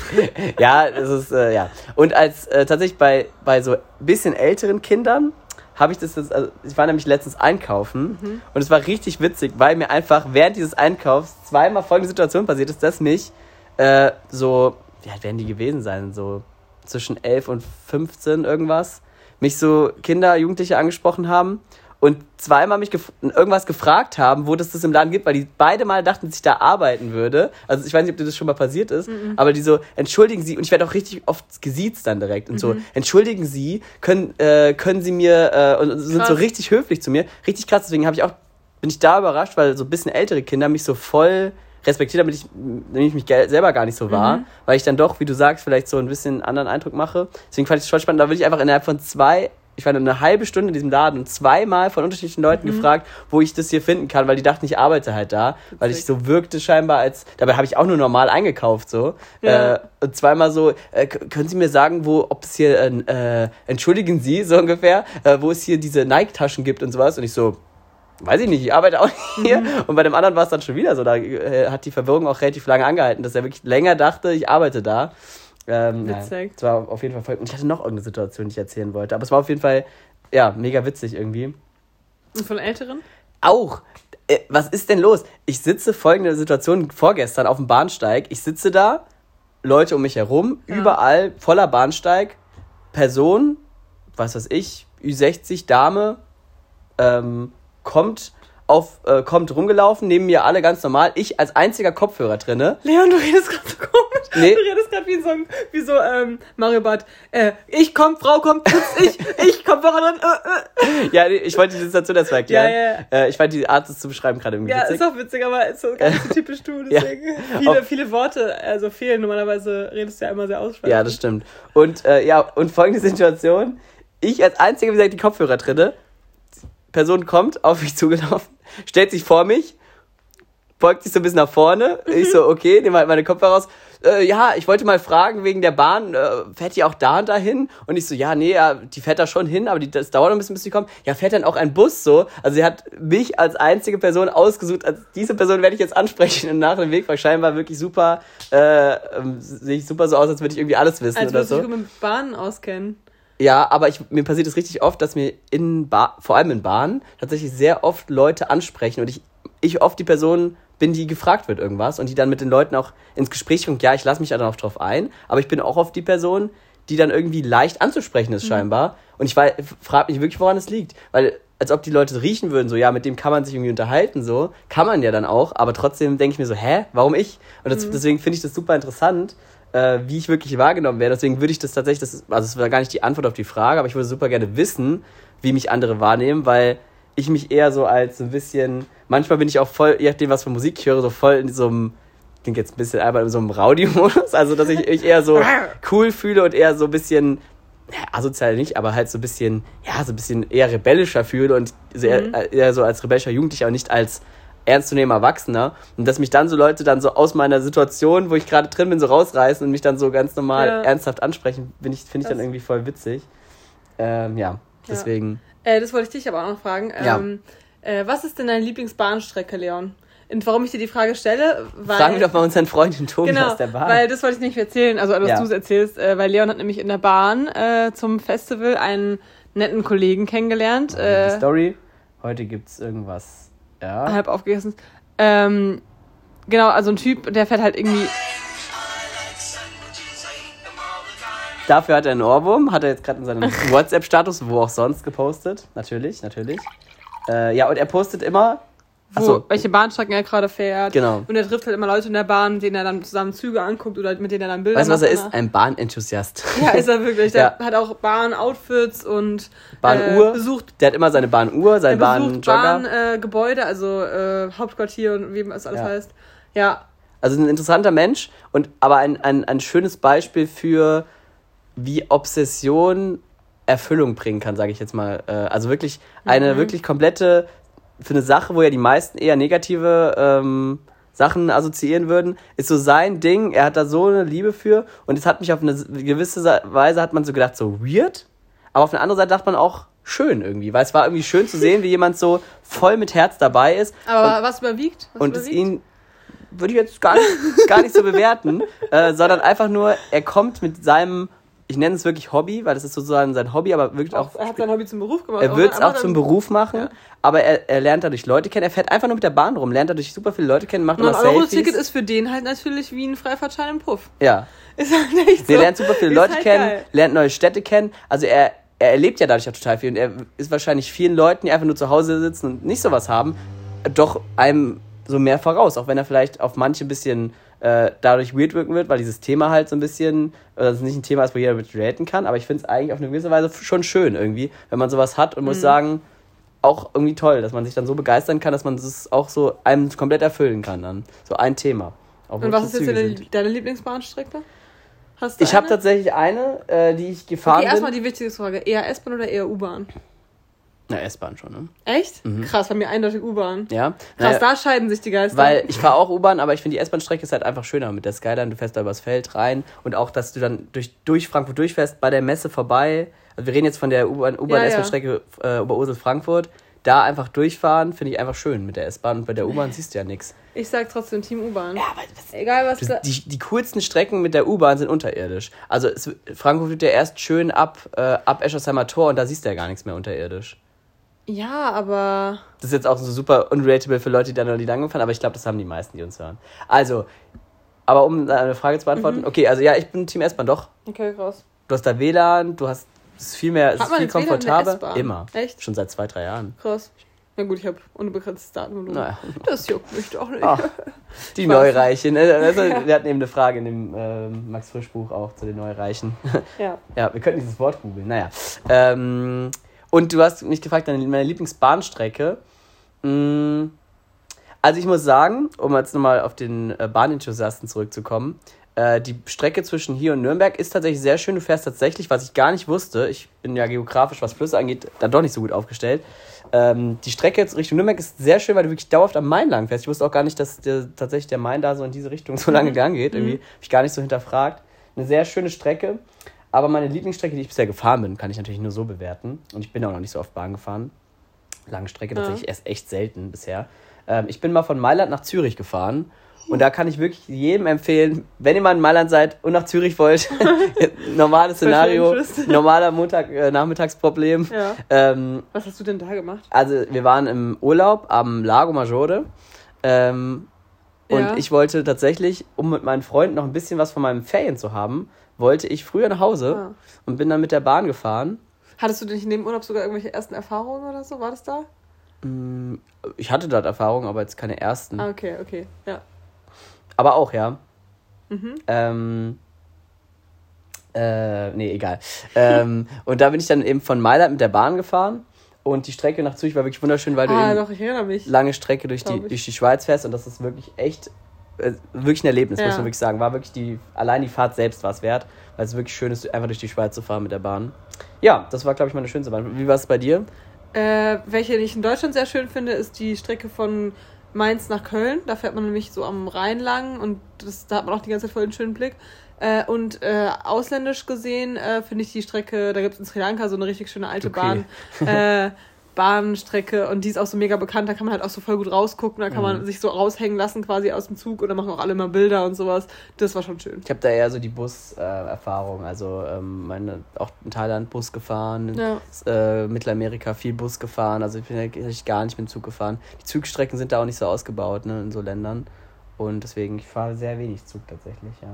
ja, es ist, äh, ja. Und als äh, tatsächlich bei, bei so bisschen älteren Kindern habe ich das, jetzt, also ich war nämlich letztens einkaufen Mhm. und es war richtig witzig, weil mir einfach während dieses Einkaufs zweimal folgende Situation passiert ist, dass mich äh, so, wie alt werden die gewesen sein, so zwischen 11 und 15 irgendwas, mich so Kinder, Jugendliche angesprochen haben und zweimal mich gef irgendwas gefragt haben, wo das das im Laden gibt, weil die beide mal dachten, dass ich da arbeiten würde. Also ich weiß nicht, ob dir das schon mal passiert ist, aber die so, entschuldigen Sie, und ich werde auch richtig oft gesiezt dann direkt und so, entschuldigen Sie, können, äh, können Sie mir, äh, und sind so richtig höflich zu mir. Richtig krass, deswegen habe ich auch, bin ich da überrascht, weil so ein bisschen ältere Kinder mich so voll respektiert, damit ich, damit ich mich selber gar nicht so war, weil ich dann doch, wie du sagst, vielleicht so ein bisschen anderen Eindruck mache. Deswegen fand ich es voll spannend. Da würde ich einfach innerhalb von zwei ich war eine halbe Stunde in diesem Laden und zweimal von unterschiedlichen Leuten Mhm. gefragt, wo ich das hier finden kann, weil die dachten, ich arbeite halt da, weil ich so wirkte scheinbar als, dabei habe ich auch nur normal eingekauft so. Ja. Äh, und zweimal so, äh, können Sie mir sagen, wo, ob es hier, äh, äh, entschuldigen Sie so ungefähr, äh, wo es hier diese Nike-Taschen gibt und sowas und ich so, weiß ich nicht, ich arbeite auch hier. Mhm. Und bei dem anderen war es dann schon wieder so. Da äh, hat die Verwirrung auch relativ lange angehalten, dass er wirklich länger dachte, ich arbeite da. Ähm, Witzig. es war auf jeden Fall voll. Und ich hatte noch irgendeine Situation, die ich erzählen wollte. Aber es war auf jeden Fall, ja, mega witzig irgendwie. Und von Älteren? Auch, äh, was ist denn los? Ich sitze, folgende Situation vorgestern auf dem Bahnsteig. Ich sitze da, Leute um mich herum, Ja. überall voller Bahnsteig, Person, was weiß ich, Ü60, Dame, ähm, kommt auf, äh, kommt rumgelaufen, neben mir alle ganz normal, ich als einziger Kopfhörer drinne. Leon, du redest gerade so komisch. Nee. Du redest gerade wie so, wie so ähm, Mario Bart. Äh, ich komm, Frau kommt, ich, ich Kopfhörer drin. Äh, äh. Ja, nee, ich wollte die Situation erstmal erklären. Ja, ja. Äh, ich fand die Art, das zu beschreiben, gerade irgendwie Ja, witzig. ist auch witzig, aber ist so ganz so typisch du, Ja. deswegen. Viele, Auf- viele Worte, also fehlen. Normalerweise redest du ja immer sehr ausschweifend. Ja, das stimmt. Und äh, ja, und folgende Situation. Ich als einziger, wie gesagt, die Kopfhörer drinne. Person kommt auf mich zugelaufen, stellt sich vor mich, beugt sich so ein bisschen nach vorne. Ich so, okay, nehme halt meine Kopfhörer raus. Äh, ja, ich wollte mal fragen wegen der Bahn, äh, fährt die auch da und dahin? Und ich so, ja, nee, ja, die fährt da schon hin, aber die, das dauert noch ein bisschen, bis die kommt. Ja, fährt dann auch ein Bus so? Also sie hat mich als einzige Person ausgesucht, als diese Person werde ich jetzt ansprechen und nach dem Weg, weil scheinbar wirklich super, äh, ähm, sehe ich super so aus, als würde ich irgendwie alles wissen Als oder so. dich gut mit Bahnen auskennen. Ja, aber ich, mir passiert es richtig oft, dass mir in ba vor allem in Bahnen tatsächlich sehr oft Leute ansprechen und ich, ich oft die Person bin, die gefragt wird irgendwas und die dann mit den Leuten auch ins Gespräch kommt. Ja, ich lasse mich da dann auch drauf ein, aber ich bin auch oft die Person, die dann irgendwie leicht anzusprechen ist scheinbar. Und ich frage mich wirklich, woran es liegt. Weil als ob die Leute riechen würden, so ja, mit dem kann man sich irgendwie unterhalten, so kann man ja dann auch, aber trotzdem denke ich mir so, hä, warum ich? Und das, deswegen finde ich das super interessant, äh, wie ich wirklich wahrgenommen werde. Deswegen würde ich das tatsächlich, das, also es war gar nicht die Antwort auf die Frage, aber ich würde super gerne wissen, wie mich andere wahrnehmen, weil ich mich eher so als so ein bisschen, manchmal bin ich auch voll, je nachdem, was für Musik ich höre, so voll in so einem, klingt jetzt ein bisschen albern, in so einem Rowdy-Modus, also dass ich mich eher so cool fühle und eher so ein bisschen, ja, asozial nicht, aber halt so ein bisschen, ja, so ein bisschen eher rebellischer fühle und sehr, Mhm. äh, eher so als rebellischer Jugendlicher und nicht als ernstzunehmender Erwachsener. Und dass mich dann so Leute dann so aus meiner Situation, wo ich gerade drin bin, so rausreißen und mich dann so ganz normal Ja. ernsthaft ansprechen, finde ich, finde ich dann irgendwie voll witzig. Ähm, ja, deswegen. Äh, das wollte ich dich aber auch noch fragen. Ja. Ähm, äh, was ist denn deine Lieblingsbahnstrecke, Leon? Und warum ich dir die Frage stelle, weil... Fragen wir doch mal unseren Freund den Tobi Genau, aus der Bahn. weil das wollte ich nicht erzählen, also dass Ja. du es erzählst, äh, weil Leon hat nämlich in der Bahn äh, zum Festival einen netten Kollegen kennengelernt, die äh, Story. Heute gibt's irgendwas. Ja. halb aufgegessen. Ähm, genau, also ein Typ, der fährt halt irgendwie, Dafür hat er einen Ohrwurm, hat er jetzt gerade in seinem WhatsApp-Status, wo auch sonst gepostet. Natürlich, natürlich. Äh, ja, und er postet immer. Wo, Achso, welche Bahnstrecken er gerade fährt. Genau. Und er trifft halt immer Leute in der Bahn, denen er dann zusammen Züge anguckt oder mit denen er dann Bilder weißt du, was er macht ist? Ein Bahnenthusiast. Ja, ist er wirklich. Der Ja. hat auch Bahn-Outfits und Bahnuhr. äh, besucht, Der hat immer seine Bahnuhr, besucht Bahnjogger. Bahngebäude, äh, also äh, Hauptquartier und wie es alles Ja. heißt. Ja, Also ein interessanter Mensch und aber ein, ein, ein schönes Beispiel für wie Obsession Erfüllung bringen kann, sage ich jetzt mal. Äh, Also wirklich eine Mhm. wirklich komplette für eine Sache, wo ja die meisten eher negative ähm, Sachen assoziieren würden, ist so sein Ding. Er hat da so eine Liebe für und es hat mich auf eine gewisse Weise hat man so gedacht so weird, aber auf eine andere Seite dachte man auch schön irgendwie, weil es war irgendwie schön zu sehen, wie jemand so voll mit Herz dabei ist aber was überwiegt? Was und es überwiegt? ihn würde ich jetzt gar nicht, gar nicht so bewerten, äh, sondern einfach nur, er kommt mit seinem, ich nenne es wirklich Hobby, weil das ist sozusagen sein Hobby, aber wirklich auch, auch, er hat sein Hobby zum Beruf gemacht. er wird es auch zum Beruf machen, Ja. aber er, er lernt dadurch Leute kennen, er fährt einfach nur mit der Bahn rum, lernt dadurch super viele Leute kennen, macht immer 9 Euro Selfies. Ticket ist für den halt natürlich wie ein Freifahrtschein im Puff. ja, Ist halt echt so. er lernt super viele Ist Leute halt kennen, geil. lernt neue Städte kennen, also er, er erlebt ja dadurch auch total viel und er ist wahrscheinlich vielen Leuten, die einfach nur zu Hause sitzen und nicht sowas haben, doch einem so mehr voraus, auch wenn er vielleicht auf manche ein bisschen äh, dadurch weird wirken wird, weil dieses Thema halt so ein bisschen, oder es nicht ein Thema ist, wo jeder mit relaten kann, aber ich finde es eigentlich auf eine gewisse Weise schon schön irgendwie, wenn man sowas hat und Mhm. muss sagen, auch irgendwie toll, dass man sich dann so begeistern kann, dass man das auch so einem komplett erfüllen kann dann. So ein Thema. Und was es ist jetzt deine, deine Lieblingsbahnstrecke? Hast du Ich habe tatsächlich eine, äh, die ich gefahren Okay, erstmal die wichtigste Frage. Eher S-Bahn oder eher U-Bahn? Na, S-Bahn schon, ne? Echt? Krass, bei mir eindeutig U-Bahn. Ja. Krass, Naja, da scheiden sich die Geister. Weil ich fahre auch U-Bahn, aber ich finde die S-Bahn-Strecke ist halt einfach schöner mit der Skyline. Du fährst da übers Feld rein und auch, dass du dann durch, durch Frankfurt durchfährst, bei der Messe vorbei. Also wir reden jetzt von der U-Bahn, U-Bahn Ja, ja. Äh, Oberursel-Frankfurt. Da einfach durchfahren, finde ich einfach schön mit der S-Bahn. Und bei der U-Bahn siehst du ja nichts. Ich sag trotzdem Team U-Bahn. Ja, aber das, Egal was da. die, die coolsten Strecken mit der U-Bahn sind unterirdisch. Also es, Frankfurt wird ja erst schön ab, äh, ab Eschersheimer Tor und da siehst du ja gar nichts mehr unterirdisch. Ja, aber. Das ist jetzt auch so super unrelatable für Leute, die da noch nie lang gefahren, aber ich glaube, das haben die meisten, die uns hören. Also, aber um eine Frage zu beantworten, Mhm. okay, also ja, ich bin Team S-Bahn doch. Okay, krass. Du hast da WLAN, du hast es ist viel mehr, es ist viel komfortabler. Immer. Echt? Schon seit zwei, drei Jahren. Krass. Na gut, ich habe unbegrenztes Datenvolumen. Naja. Das juckt mich doch nicht. Ah, die. Neureichen. ne? Also, wir hatten eben eine Frage in dem ähm, Max Frisch Buch auch zu den Neureichen. Ja. Ja, wir könnten dieses Wort googeln. Naja. Ähm, und du hast mich gefragt, deine, meine Lieblingsbahnstrecke. Mm, Also ich muss sagen, um jetzt nochmal auf den äh, Bahnenthusiasten zurückzukommen, äh, die Strecke zwischen hier und Nürnberg ist tatsächlich sehr schön. Du fährst tatsächlich, was ich gar nicht wusste, ich bin ja geografisch, was Flüsse angeht, dann doch nicht so gut aufgestellt. Ähm, die Strecke jetzt Richtung Nürnberg ist sehr schön, weil du wirklich dauerhaft am Main lang fährst. Ich wusste auch gar nicht, dass der, tatsächlich der Main da so in diese Richtung so lange gegangen geht. Irgendwie habe ich gar nicht so hinterfragt. Eine sehr schöne Strecke. Aber meine Lieblingsstrecke, die ich bisher gefahren bin, kann ich natürlich nur so bewerten. Und ich bin auch noch nicht so oft Bahn gefahren. Lange Strecke Ja. tatsächlich erst echt selten bisher. Ähm, ich bin mal von Mailand nach Zürich gefahren. Und da kann ich wirklich jedem empfehlen, wenn ihr mal in Mailand seid und nach Zürich wollt, normales Szenario, normaler Montag, äh. Ja. Ähm, Was hast du denn da gemacht? also wir waren im Urlaub am Lago Maggiore. Ähm, und Ja. ich wollte tatsächlich, um mit meinen Freunden noch ein bisschen was von meinen Ferien zu haben, wollte ich früher nach Hause Ah. und bin dann mit der Bahn gefahren. Hattest du denn in dem Urlaub sogar irgendwelche ersten Erfahrungen oder so? War das da? Mm, Ich hatte dort Erfahrungen, aber jetzt keine ersten. Ah, okay, okay. Ja. Aber auch, ja. Mhm. Ähm, äh, nee, egal. ähm, und da bin ich dann eben von Mailand mit der Bahn gefahren. Und die Strecke nach Zürich war wirklich wunderschön, weil du Ah, eben doch, ich erinnere mich. lange Strecke durch die, durch die Schweiz fährst und das ist wirklich echt, wirklich ein Erlebnis, muss Ja. man wirklich sagen. War wirklich die, allein die Fahrt selbst war es wert, weil es wirklich schön ist, einfach durch die Schweiz zu fahren mit der Bahn. Ja, das war, glaube ich, meine schönste Bahn. Wie war es bei dir? Äh, welche ich in Deutschland sehr schön finde, ist die Strecke von Mainz nach Köln. Da fährt man nämlich so am Rhein lang und das, da hat man auch die ganze Zeit voll den schönen Blick. Äh, und äh, ausländisch gesehen äh, finde ich die Strecke, da gibt es in Sri Lanka so eine richtig schöne alte Okay. Bahn. Äh, Bahnstrecke und die ist auch so mega bekannt, da kann man halt auch so voll gut rausgucken, da kann man sich so raushängen lassen quasi aus dem Zug und da machen auch alle mal Bilder und sowas. Das war schon schön. Ich habe da eher so die Bus-Erfahrung. also ähm, meine, auch in Thailand Bus gefahren, Ja. äh, Mittelamerika viel Bus gefahren. Also ich bin eigentlich gar nicht mit dem Zug gefahren. Die Zugstrecken sind da auch nicht so ausgebaut ne, in so Ländern. Und deswegen, ich fahre sehr wenig Zug tatsächlich, ja.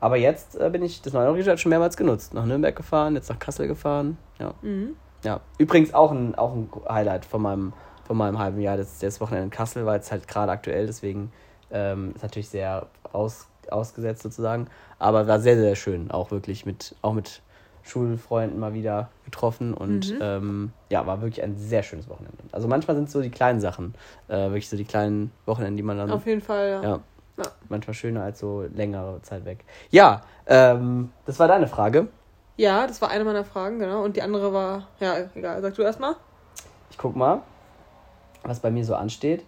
Aber jetzt äh, bin ich das neue Region schon mehrmals genutzt. Nach Nürnberg gefahren, jetzt nach Kassel gefahren. Ja. Mhm. Ja. Übrigens auch ein, auch ein Highlight von meinem, von meinem halben Jahr. Das, das Wochenende in Kassel war jetzt halt gerade aktuell, deswegen ähm, ist natürlich sehr aus, ausgesetzt sozusagen. Aber war sehr, sehr schön. Auch wirklich mit, auch mit Schulfreunden mal wieder getroffen und Mhm. ähm, ja, war wirklich ein sehr schönes Wochenende. Also manchmal sind es so die kleinen Sachen, äh, wirklich so die kleinen Wochenenden, die man dann Auf jeden Fall, ja. ja. Ja. Manchmal schöner als so längere Zeit weg. Ja, ähm, das war deine Frage. Ja, das war eine meiner Fragen, genau. Und die andere war, ja, egal, sag du erstmal. Ich guck mal, was bei mir so ansteht.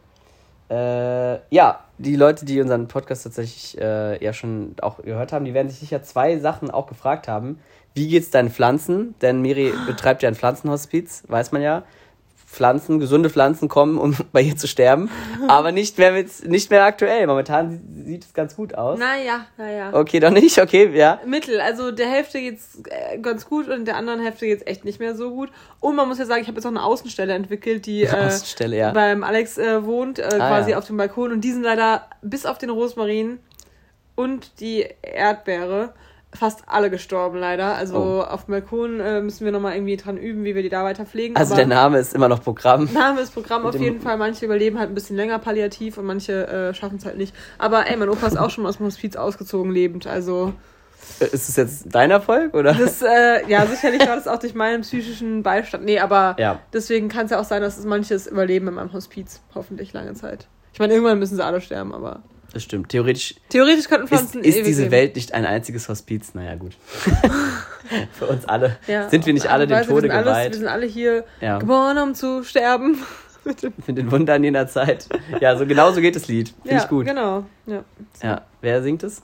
Äh, ja, die Leute, die unseren Podcast tatsächlich äh, ja schon auch gehört haben, die werden sich sicher zwei Sachen auch gefragt haben. Wie geht's deinen Pflanzen? Denn Miri betreibt ja ein Pflanzenhospiz, weiß man ja. Pflanzen, gesunde Pflanzen kommen, um bei ihr zu sterben. Aber nicht mehr, mit, nicht mehr aktuell. Momentan sieht- es ganz gut aus. Naja, naja. Okay, doch nicht? Okay, ja. Mittel, also der Hälfte geht's äh, ganz gut und der anderen Hälfte geht's echt nicht mehr so gut. Und man muss ja sagen, ich habe jetzt auch eine Außenstelle entwickelt, die äh, Außenstelle, ja. beim Alex äh, wohnt, äh, quasi ja. auf dem Balkon. Und die sind leider bis auf den Rosmarin und die Erdbeere fast alle gestorben leider. Also Oh. auf dem Balkon äh, müssen wir nochmal irgendwie dran üben, wie wir die da weiter pflegen. Also der Name ist immer noch Programm. Name ist Programm Mit auf jeden Fall. Manche überleben halt ein bisschen länger palliativ und manche äh, schaffen es halt nicht. Aber ey, mein Opa ist auch schon aus dem Hospiz ausgezogen lebend. Also Äh, Ist es jetzt dein Erfolg, oder? das, äh, ja, sicherlich war das auch durch meinen psychischen Beistand. Nee, aber Ja. deswegen kann es ja auch sein, dass es manches überleben in meinem Hospiz. Hoffentlich lange Zeit. Ich meine, irgendwann müssen sie alle sterben, aber Das stimmt. Theoretisch, Theoretisch könnten ist, Pflanzen ist ewig diese leben. Welt nicht ein einziges Hospiz. Naja, gut. Für uns alle. Ja. Sind wir nicht alle dem Tode wir alles, geweiht? Wir sind alle hier Ja. geboren, um zu sterben. Mit den Wundern jener Zeit. Ja, so genau so geht das Lied. Finde ja, ich gut. genau. Ja. Ja. Wer singt es?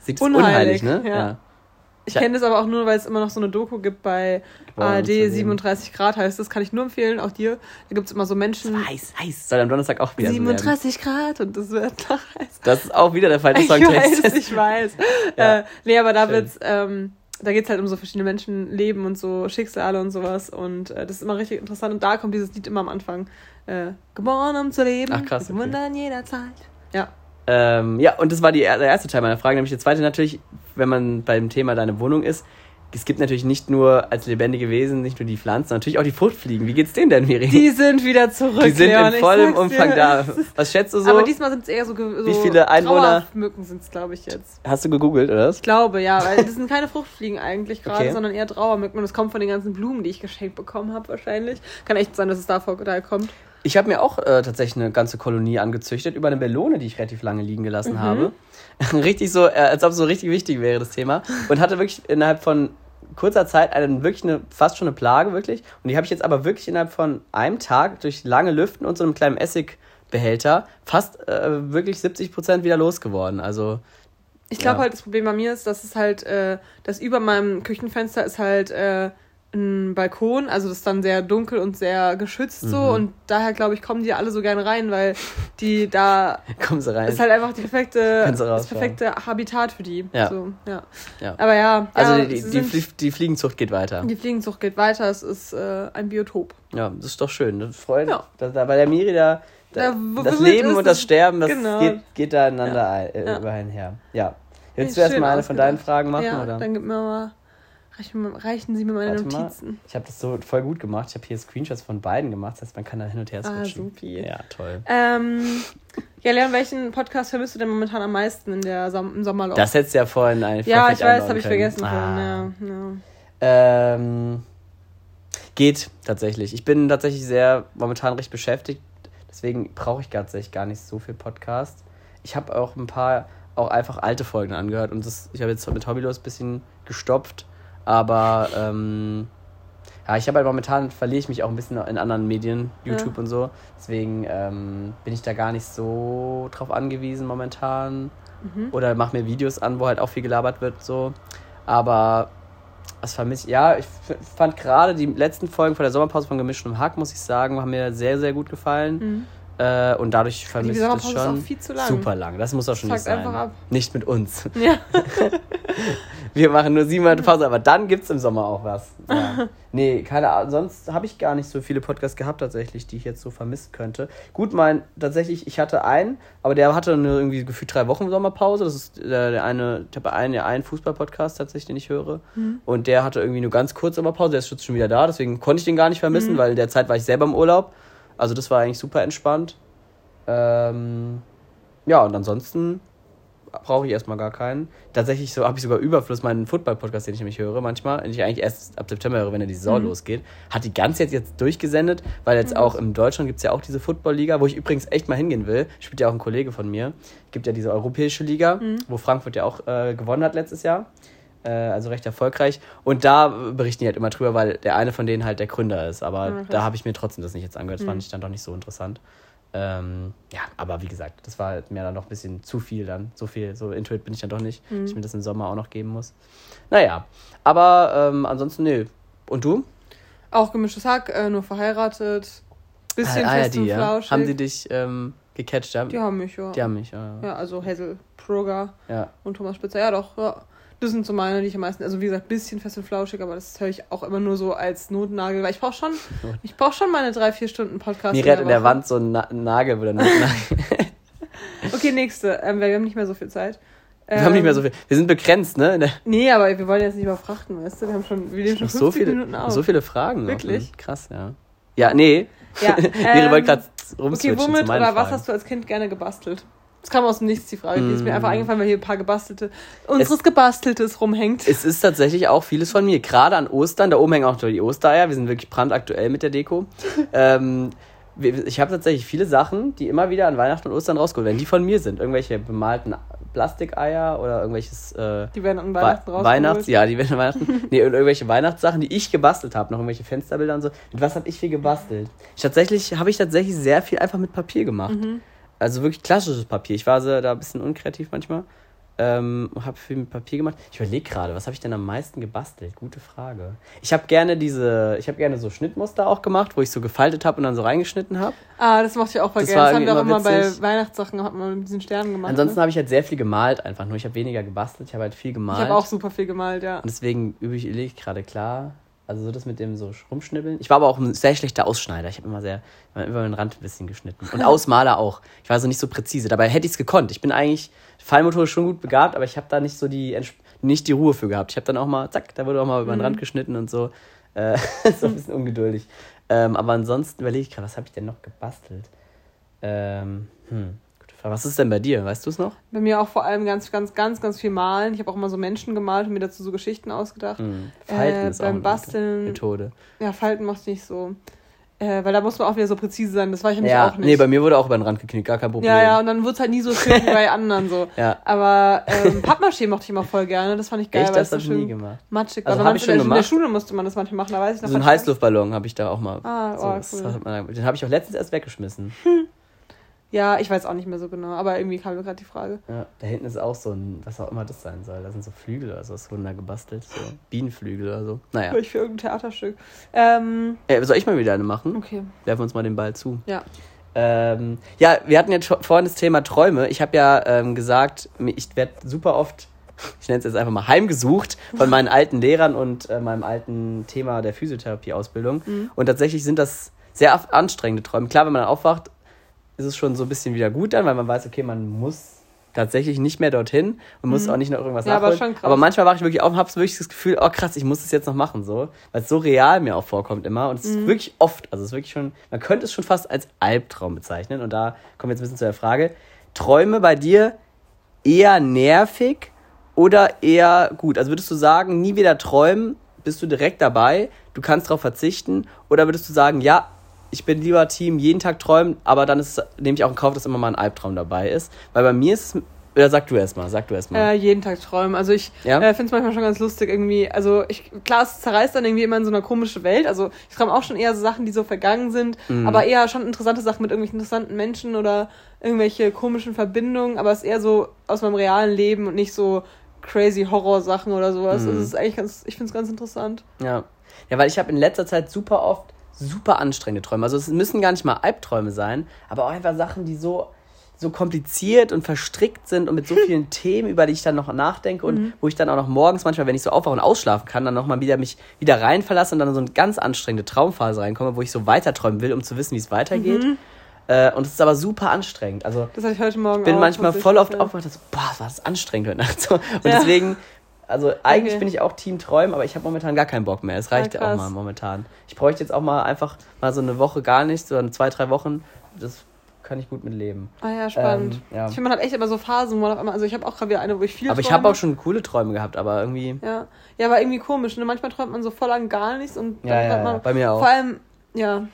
Singt es Unheilig, unheilig, ne? ja. Ich kenne das aber auch nur, weil es immer noch so eine Doku gibt bei ARD zu leben. 37 Grad heißt das, kann ich nur empfehlen, auch dir. Da gibt es immer so Menschen. Heiß, heiß. Soll am Donnerstag auch wieder so werden. 37 Grad und das wird noch heiß. Das ist auch wieder der falsche Ich Songtext. weiß, ich weiß. Ja. Äh, nee, aber da Schön. wird's, ähm, da geht's halt um so verschiedene Menschenleben und so Schicksale und sowas. Und äh, das ist immer richtig interessant. Und da kommt dieses Lied immer am Anfang. Äh, geboren um zu leben. Ach, krass, okay. Wundern jeder Zeit. Ja. Ähm, ja, und das war die, der erste Teil meiner Frage. Nämlich der zweite natürlich, wenn man beim Thema deine Wohnung ist. Es gibt natürlich nicht nur als lebendige Wesen, nicht nur die Pflanzen, natürlich auch die Fruchtfliegen. Wie geht's denen denn, Miri? Die sind wieder zurück. Die sind Leon, in vollem Umfang dir. da. Was schätzt du so? Aber diesmal sind es eher so, so Wie viele Einwohner- Mücken sind es, glaube ich, jetzt. Hast du gegoogelt, oder? was? Ich glaube, ja, weil das sind keine Fruchtfliegen eigentlich gerade, Okay. sondern eher Trauermücken. Und es kommt von den ganzen Blumen, die ich geschenkt bekommen habe, wahrscheinlich. Kann echt sein, dass es davor daher kommt. Ich habe mir auch äh, tatsächlich eine ganze Kolonie angezüchtet über eine Melone, die ich relativ lange liegen gelassen Mhm. habe. richtig so, äh, als ob es so richtig wichtig wäre, das Thema. Und hatte wirklich innerhalb von kurzer Zeit eine, wirklich eine, fast schon eine Plage, wirklich. Und die habe ich jetzt aber wirklich innerhalb von einem Tag durch lange Lüften und so einem kleinen Essigbehälter fast äh, wirklich 70 Prozent wieder losgeworden. Also, Ich glaube Ja. halt, das Problem bei mir ist, dass es halt, äh, dass über meinem Küchenfenster ist halt äh, ein Balkon, also das ist dann sehr dunkel und sehr geschützt so Mhm. und daher glaube ich, kommen die alle so gerne rein, weil die da kommen sie rein. ist halt einfach die perfekte, das perfekte Habitat für die. Ja. So, ja. Ja. Aber ja, also, ja, die, die, sind- Flie die Fliegenzucht geht weiter. die Fliegenzucht geht weiter, es ist äh, ein Biotop. Ja, das ist doch schön. Das freut Ja. da, da bei der Miri da, da Da das Leben und das Sterben, das genau. geht, geht da einander ein, äh, Ja. über einher. Ja. Willst du erstmal eine von deinen. Fragen machen, ja, oder? dann gib mir mal, reichen, Sie mir meine Warte mal. Notizen. Ich habe das so voll gut gemacht. Ich habe hier Screenshots von beiden gemacht. Das heißt, man kann da hin und her Ah, switchen. supi. Ja, toll. Ähm, ja, Leon, welchen Podcast vermisst du denn momentan am meisten in der Som im Sommerloch? Das hättest du ja vorhin ein ja, ich weiß, habe ich können. vergessen. Ah. Vorhin, ja, ja. Ähm, geht tatsächlich. Ich bin tatsächlich sehr momentan recht beschäftigt. Deswegen brauche ich tatsächlich gar nicht so viel Podcast. Ich habe auch ein paar, auch einfach alte Folgen angehört und das, ich habe jetzt mit Hobbylos ein bisschen gestopft. Aber ähm, ja, ich habe halt momentan verliere ich mich auch ein bisschen in anderen Medien, YouTube und so. Deswegen ähm, bin ich da gar nicht so drauf angewiesen momentan. Mhm. Oder mache mir Videos an, wo halt auch viel gelabert wird, so. Aber was vermisse ich? Ja, ich fand gerade die letzten Folgen von der Sommerpause von Gemischtem Hack, muss ich sagen, haben mir sehr, sehr gut gefallen. Mhm. Äh, und dadurch ich das Sommerpause ist schon. auch viel zu lang. Super lang. Das muss auch schon nicht sein. einfach ab. Nicht mit uns. Ja. Wir machen nur sieben Monate Pause, aber dann gibt es im Sommer auch was. Ja. nee, keine Ahnung. Sonst habe ich gar nicht so viele Podcasts gehabt, tatsächlich, die ich jetzt so vermissen könnte. Gut, mein, tatsächlich, ich hatte einen, aber der hatte nur irgendwie gefühlt drei Wochen Sommerpause. Das ist der, der eine, ich habe einen, ja, einen Fußball-Podcast tatsächlich, den ich höre. Mhm. Und der hatte irgendwie nur ganz kurz Sommerpause. Der ist jetzt schon wieder da, deswegen konnte ich den gar nicht vermissen, Mhm. weil derzeit war ich selber im Urlaub. Also, das war eigentlich super entspannt. Ähm, ja, und ansonsten brauche ich erstmal gar keinen. Tatsächlich so habe ich sogar Überfluss meinen Football-Podcast, den ich nämlich höre manchmal, den ich eigentlich erst ab September höre, wenn er die Saison Mhm. losgeht. Hat die ganze jetzt jetzt durchgesendet, weil jetzt auch in Deutschland gibt es ja auch diese Football-Liga, wo ich übrigens echt mal hingehen will. Spielt ja auch ein Kollege von mir. Gibt ja diese europäische Liga, Mhm. wo Frankfurt ja auch äh, gewonnen hat letztes Jahr. Äh, also recht erfolgreich. Und da berichten die halt immer drüber, weil der eine von denen halt der Gründer ist. Aber Ah, krass. da habe ich mir trotzdem das nicht jetzt angehört. Das fand Mhm. ich dann doch nicht so interessant. Ähm, ja, aber wie gesagt, das war mir dann noch ein bisschen zu viel dann. So viel, so Intuit bin ich dann doch nicht, Mhm. dass ich mir das im Sommer auch noch geben muss. Naja, aber ähm, ansonsten, nö. Und du? Auch gemischtes Hack, äh, nur verheiratet. Bisschen Ah, ja, fest die, und ja. Haben die dich ähm, gecatcht? Ja? Die haben mich, ja. Die haben mich, ja. Ja, also Hazel Proger ja. und Thomas Spitzer. Ja, doch, ja. Das sind so meine, die ich am meisten, also wie gesagt, bisschen fest und flauschig, aber das höre ich auch immer nur so als Notnagel, weil ich brauche schon, ich brauche schon meine drei, vier Stunden Podcast. Mir hat in der. Wand so ein Na Nagel, wo der Nagel. Okay, nächste, ähm, weil wir haben nicht mehr so viel Zeit. Wir haben nicht mehr so Ähm, viel. Wir sind begrenzt, ne? Nee, aber wir wollen jetzt nicht überfrachten, weißt du? Wir haben schon, wir nehmen schon noch 50 so viele, Minuten auf. so viele Fragen. noch, Wirklich? ne? Krass, ja. Ja, nee. Ja, ähm, wollte gerade Okay, rumswitchen womit zu meinen oder was Fragen. hast du als Kind gerne gebastelt? Das kam aus dem Nichts, die Frage. Die ist mir Mm. einfach eingefallen, weil hier ein paar gebastelte, unseres Gebasteltes rumhängt. Es ist tatsächlich auch vieles von mir. Gerade an Ostern, da oben hängen auch die Ostereier. Wir sind wirklich brandaktuell mit der Deko. ähm, ich habe tatsächlich viele Sachen, die immer wieder an Weihnachten und Ostern rausgeholt werden, die von mir sind. Irgendwelche bemalten Plastikeier oder irgendwelches. Äh, die werden an Weihnachten rausgeholt. Weihnachts, ja, die werden an Weihnachten. nee, irgendwelche Weihnachtssachen, die ich gebastelt habe, noch irgendwelche Fensterbilder und so. Mit was habe ich viel gebastelt? Ich tatsächlich habe ich tatsächlich sehr viel einfach mit Papier gemacht. Mhm. Also wirklich klassisches Papier. Ich war so da ein bisschen unkreativ manchmal. Ähm, habe viel mit Papier gemacht. Ich überlege gerade, was habe ich denn am meisten gebastelt? Gute Frage. Ich habe gerne diese, ich habe gerne so Schnittmuster auch gemacht, wo ich so gefaltet habe und dann so reingeschnitten habe. Ah, das mochte ich auch voll gerne. Das haben wir auch immer witzig. bei Weihnachtssachen hat man mit diesen Sternen gemacht. Ansonsten ne? habe ich halt sehr viel gemalt einfach nur. Ich habe weniger gebastelt, ich habe halt viel gemalt. Ich habe auch super viel gemalt, ja. Und deswegen übe ich, ich gerade klar. Also so das mit dem so rumschnibbeln. Ich war aber auch ein sehr schlechter Ausschneider. Ich habe immer sehr, immer den Rand ein bisschen geschnitten. Und Ausmaler auch. Ich war so nicht so präzise. Dabei hätte ich es gekonnt. Ich bin eigentlich Fallmotor schon gut begabt, aber ich habe da nicht so die, nicht die Ruhe für gehabt. Ich habe dann auch mal, zack, da wurde auch mal über den mhm. Rand geschnitten und so. Äh, so ein bisschen ungeduldig. Ähm, aber ansonsten überlege ich gerade, was habe ich denn noch gebastelt? Ähm, hm. Was ist denn bei dir? Weißt du es noch? Bei mir auch vor allem ganz, ganz, ganz, ganz viel malen. Ich habe auch immer so Menschen gemalt und mir dazu so Geschichten ausgedacht. Mhm. Falten äh, ist beim auch Basteln. Methode. Ja, Falten machst du nicht so. Äh, weil da muss man auch wieder so präzise sein. Das war ich nämlich ja, auch nicht. Nee, bei mir wurde auch über den Rand geknickt, gar kein Problem. Ja, ja, und dann wird es halt nie so schön wie bei anderen so. Ja. Aber ähm, Pappmaché mochte ich immer voll gerne. Das fand ich geil. Echt, das habe ich nie gemacht. Matschig. Also, habe ich schon in der, gemacht. In der Schule musste man das manchmal machen, da weiß ich noch. So einen Heißluftballon habe ich da auch mal. Ah, oh, so, cool. man, den habe ich auch letztens erst weggeschmissen. Hm. Ja, ich weiß auch nicht mehr so genau, aber irgendwie kam mir gerade die Frage. Ja, da hinten ist auch so ein, was auch immer das sein soll. Da sind so Flügel oder so, das wurden da gebastelt, so Bienenflügel oder so. Naja. Vielleicht für irgendein Theaterstück. Ähm, ja, soll ich mal wieder eine machen? Okay. Werfen uns mal den Ball zu. Ja. Ähm, ja, wir hatten jetzt vorhin das Thema Träume. Ich habe ja ähm, gesagt, ich werde super oft, ich nenne es jetzt einfach mal heimgesucht von meinen alten Lehrern und äh, meinem alten Thema der Physiotherapie-Ausbildung. Mhm. Und tatsächlich sind das sehr anstrengende Träume. Klar, wenn man aufwacht ist es schon so ein bisschen wieder gut dann, weil man weiß, okay, man muss tatsächlich nicht mehr dorthin und muss mhm. auch nicht noch irgendwas ja, nachholen. Aber, schon krass. aber manchmal wache ich wirklich auf und habe wirklich das Gefühl, oh krass, ich muss es jetzt noch machen, so, weil es so real mir auch vorkommt immer und es mhm. ist wirklich oft, also es ist wirklich schon, man könnte es schon fast als Albtraum bezeichnen und da kommen wir jetzt ein bisschen zu der Frage, Träume bei dir eher nervig oder eher gut? Also würdest du sagen, nie wieder träumen, bist du direkt dabei, du kannst darauf verzichten oder würdest du sagen, ja, ich bin lieber Team jeden Tag träumen, aber dann ist, nehme ich auch in Kauf, dass immer mal ein Albtraum dabei ist. Weil bei mir ist es. Oder sag du erst mal, sag du erst mal. Äh, jeden Tag träumen. Also ich ja? äh, finde es manchmal schon ganz lustig irgendwie. Also ich, klar, es zerreißt dann irgendwie immer in so einer komischen Welt. Also ich träume auch schon eher so Sachen, die so vergangen sind, mhm. aber eher schon interessante Sachen mit irgendwelchen interessanten Menschen oder irgendwelche komischen Verbindungen, aber es ist eher so aus meinem realen Leben und nicht so crazy Horror-Sachen oder sowas. Mhm. Das ist eigentlich ganz, ich finde es ganz interessant. Ja. Ja, weil ich habe in letzter Zeit super oft super anstrengende Träume. Also es müssen gar nicht mal Albträume sein, aber auch einfach Sachen, die so so kompliziert und verstrickt sind und mit so vielen Themen, über die ich dann noch nachdenke und mhm. wo ich dann auch noch morgens manchmal, wenn ich so aufwache und ausschlafen kann, dann nochmal wieder mich wieder rein verlasse und dann in so eine ganz anstrengende Traumphase reinkomme, wo ich so weiterträumen will, um zu wissen, wie es weitergeht. Mhm. Äh, und es ist aber super anstrengend. Also das hatte ich heute Morgen. Ich bin manchmal voll oft aufgewacht und so, boah, war das anstrengend heute Nacht. So. Und ja. deswegen also eigentlich okay. bin ich auch Team Träumen, aber ich habe momentan gar keinen Bock mehr. Es reicht ja, auch mal momentan. Ich bräuchte jetzt auch mal einfach mal so eine Woche gar nichts oder zwei, drei Wochen. Das kann ich gut mit leben. Ah ja, spannend. Ähm, ja. Ich finde, man hat echt immer so Phasen, wo man auf einmal, also ich habe auch gerade wieder eine, wo ich viel Aber träume. ich habe auch schon coole Träume gehabt, aber irgendwie. Ja, ja, aber irgendwie komisch. Ne? Manchmal träumt man so voll an gar nichts und dann ja, ja, man. Bei mir auch. Vor allem, ja,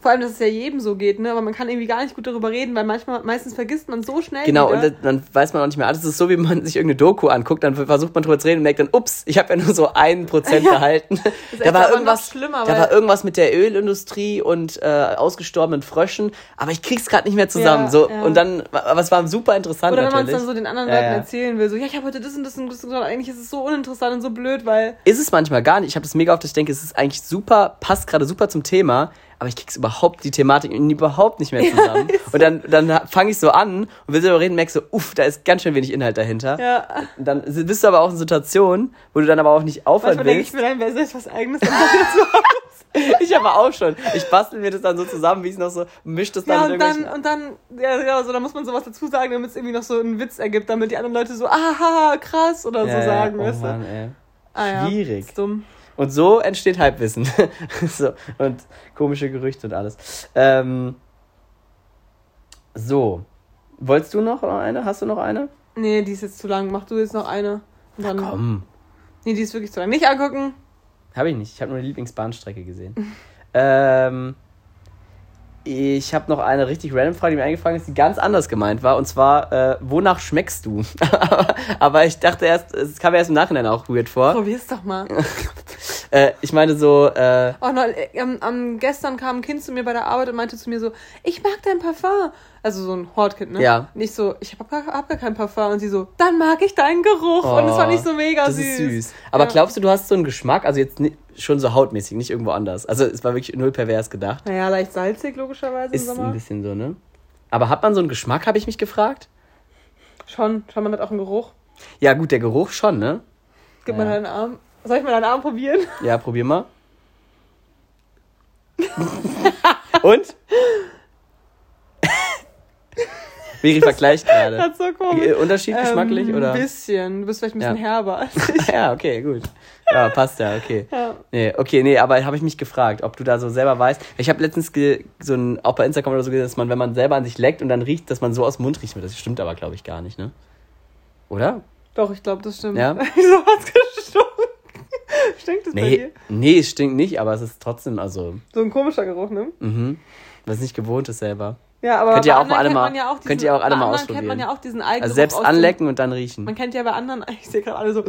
vor allem, dass es ja jedem so geht, ne? Aber man kann irgendwie gar nicht gut darüber reden, weil manchmal, meistens vergisst man so schnell. Genau, wieder. und dann weiß man auch nicht mehr alles. Es ist so, wie man sich irgendeine Doku anguckt, dann versucht man drüber zu reden und merkt dann, ups, ich habe ja nur so ein Prozent ja, gehalten. Da war irgendwas, schlimmer, da war irgendwas mit der Ölindustrie und äh, ausgestorbenen Fröschen, aber ich krieg's gerade nicht mehr zusammen. Ja, so, ja. Und dann, aber es war super interessant. Oder wenn man es dann so den anderen Leuten erzählen will, so, ja, ich habe heute das und das und das und eigentlich ist es so uninteressant und so blöd, weil. Ist es manchmal gar nicht. Ich habe das mega oft, dass ich denke, es ist eigentlich super, passt gerade super zum Thema aber ich krieg's überhaupt die Thematik überhaupt nicht mehr zusammen. Ja, und dann, dann fange ich so an und will darüber reden, merkst so, uff, da ist ganz schön wenig Inhalt dahinter. Ja. Und dann bist du aber auch in Situationen, wo du dann aber auch nicht aufhören Manchmal willst. Denke ich mir dann, wer ist was eigenes Ich aber auch schon. Ich bastel mir das dann so zusammen, wie es noch so, mischt das dann ja, und dann und dann, ja, ja, so, da muss man sowas dazu sagen, damit es irgendwie noch so einen Witz ergibt, damit die anderen Leute so, aha, krass oder ja, so sagen, ja, oh weißt du? Mann, ey. Ah, Schwierig. Ja, ist dumm. Und so entsteht Halbwissen. so, und komische Gerüchte und alles. Ähm, so. Wolltest du noch eine? Hast du noch eine? Nee, die ist jetzt zu lang. Mach du jetzt noch eine. Und dann, Ach, komm. Nee, die ist wirklich zu lang. Nicht angucken. Habe ich nicht. Ich habe nur die Lieblingsbahnstrecke gesehen. ähm, Ich habe noch eine richtig random Frage, die mir eingefallen ist, die ganz anders gemeint war. Und zwar, äh, wonach schmeckst du? Aber ich dachte erst, es kam mir erst im Nachhinein auch weird vor. Probier's doch mal. Äh, ich meine so, äh, Oh, no, äh, am, am, gestern kam ein Kind zu mir bei der Arbeit und meinte zu mir so, ich mag dein Parfum. Also so ein Hortkind, ne? Ja. Nicht so, ich hab, gar- hab gar kein Parfum. Und sie so, dann mag ich deinen Geruch. und das fand ich so mega das süß. ist süß. Aber Ja. glaubst du, du hast so einen Geschmack, also jetzt schon so hautmäßig, nicht irgendwo anders. Also es war wirklich null pervers gedacht. Naja, leicht salzig, logischerweise Ist im ein Sommer. bisschen so, ne? Aber hat man so einen Geschmack, habe ich mich gefragt? Schon, schon man hat auch einen Geruch. Ja, gut, der Geruch schon, ne? Gib Ja. mal deinen Arm. Soll ich mal deinen Arm probieren? Ja, probier mal. Und? Miri vergleicht gerade. Das ist so komisch. Äh, Unterschied geschmacklich, ähm, oder? Ein bisschen. Du bist vielleicht ein bisschen Ja. herber als ich. ja, okay, gut. Ja, passt ja, okay. Ja. Nee, okay, nee, aber habe ich mich gefragt, ob du da so selber weißt. Ich habe letztens so ein, auch bei Instagram oder so gesehen, dass man, wenn man selber an sich leckt und dann riecht, dass man so aus dem Mund riecht. Das stimmt aber, glaube ich, gar nicht, ne? Oder? Doch, ich glaube, das stimmt. Ja? Wieso hat's Stinkt bei Nee, dir? nee, es stinkt nicht, aber es ist trotzdem, also, So ein komischer Geruch, ne? mhm. Was nicht gewohnt ist selber. Ja, aber Könnt ihr bei auch alle mal- man ja auch könnt ihr auch alle bei mal anderen kennt man ausprobieren. ja auch diesen Also selbst anlecken und dann riechen. Man kennt ja bei anderen, ich sehe gerade alle so,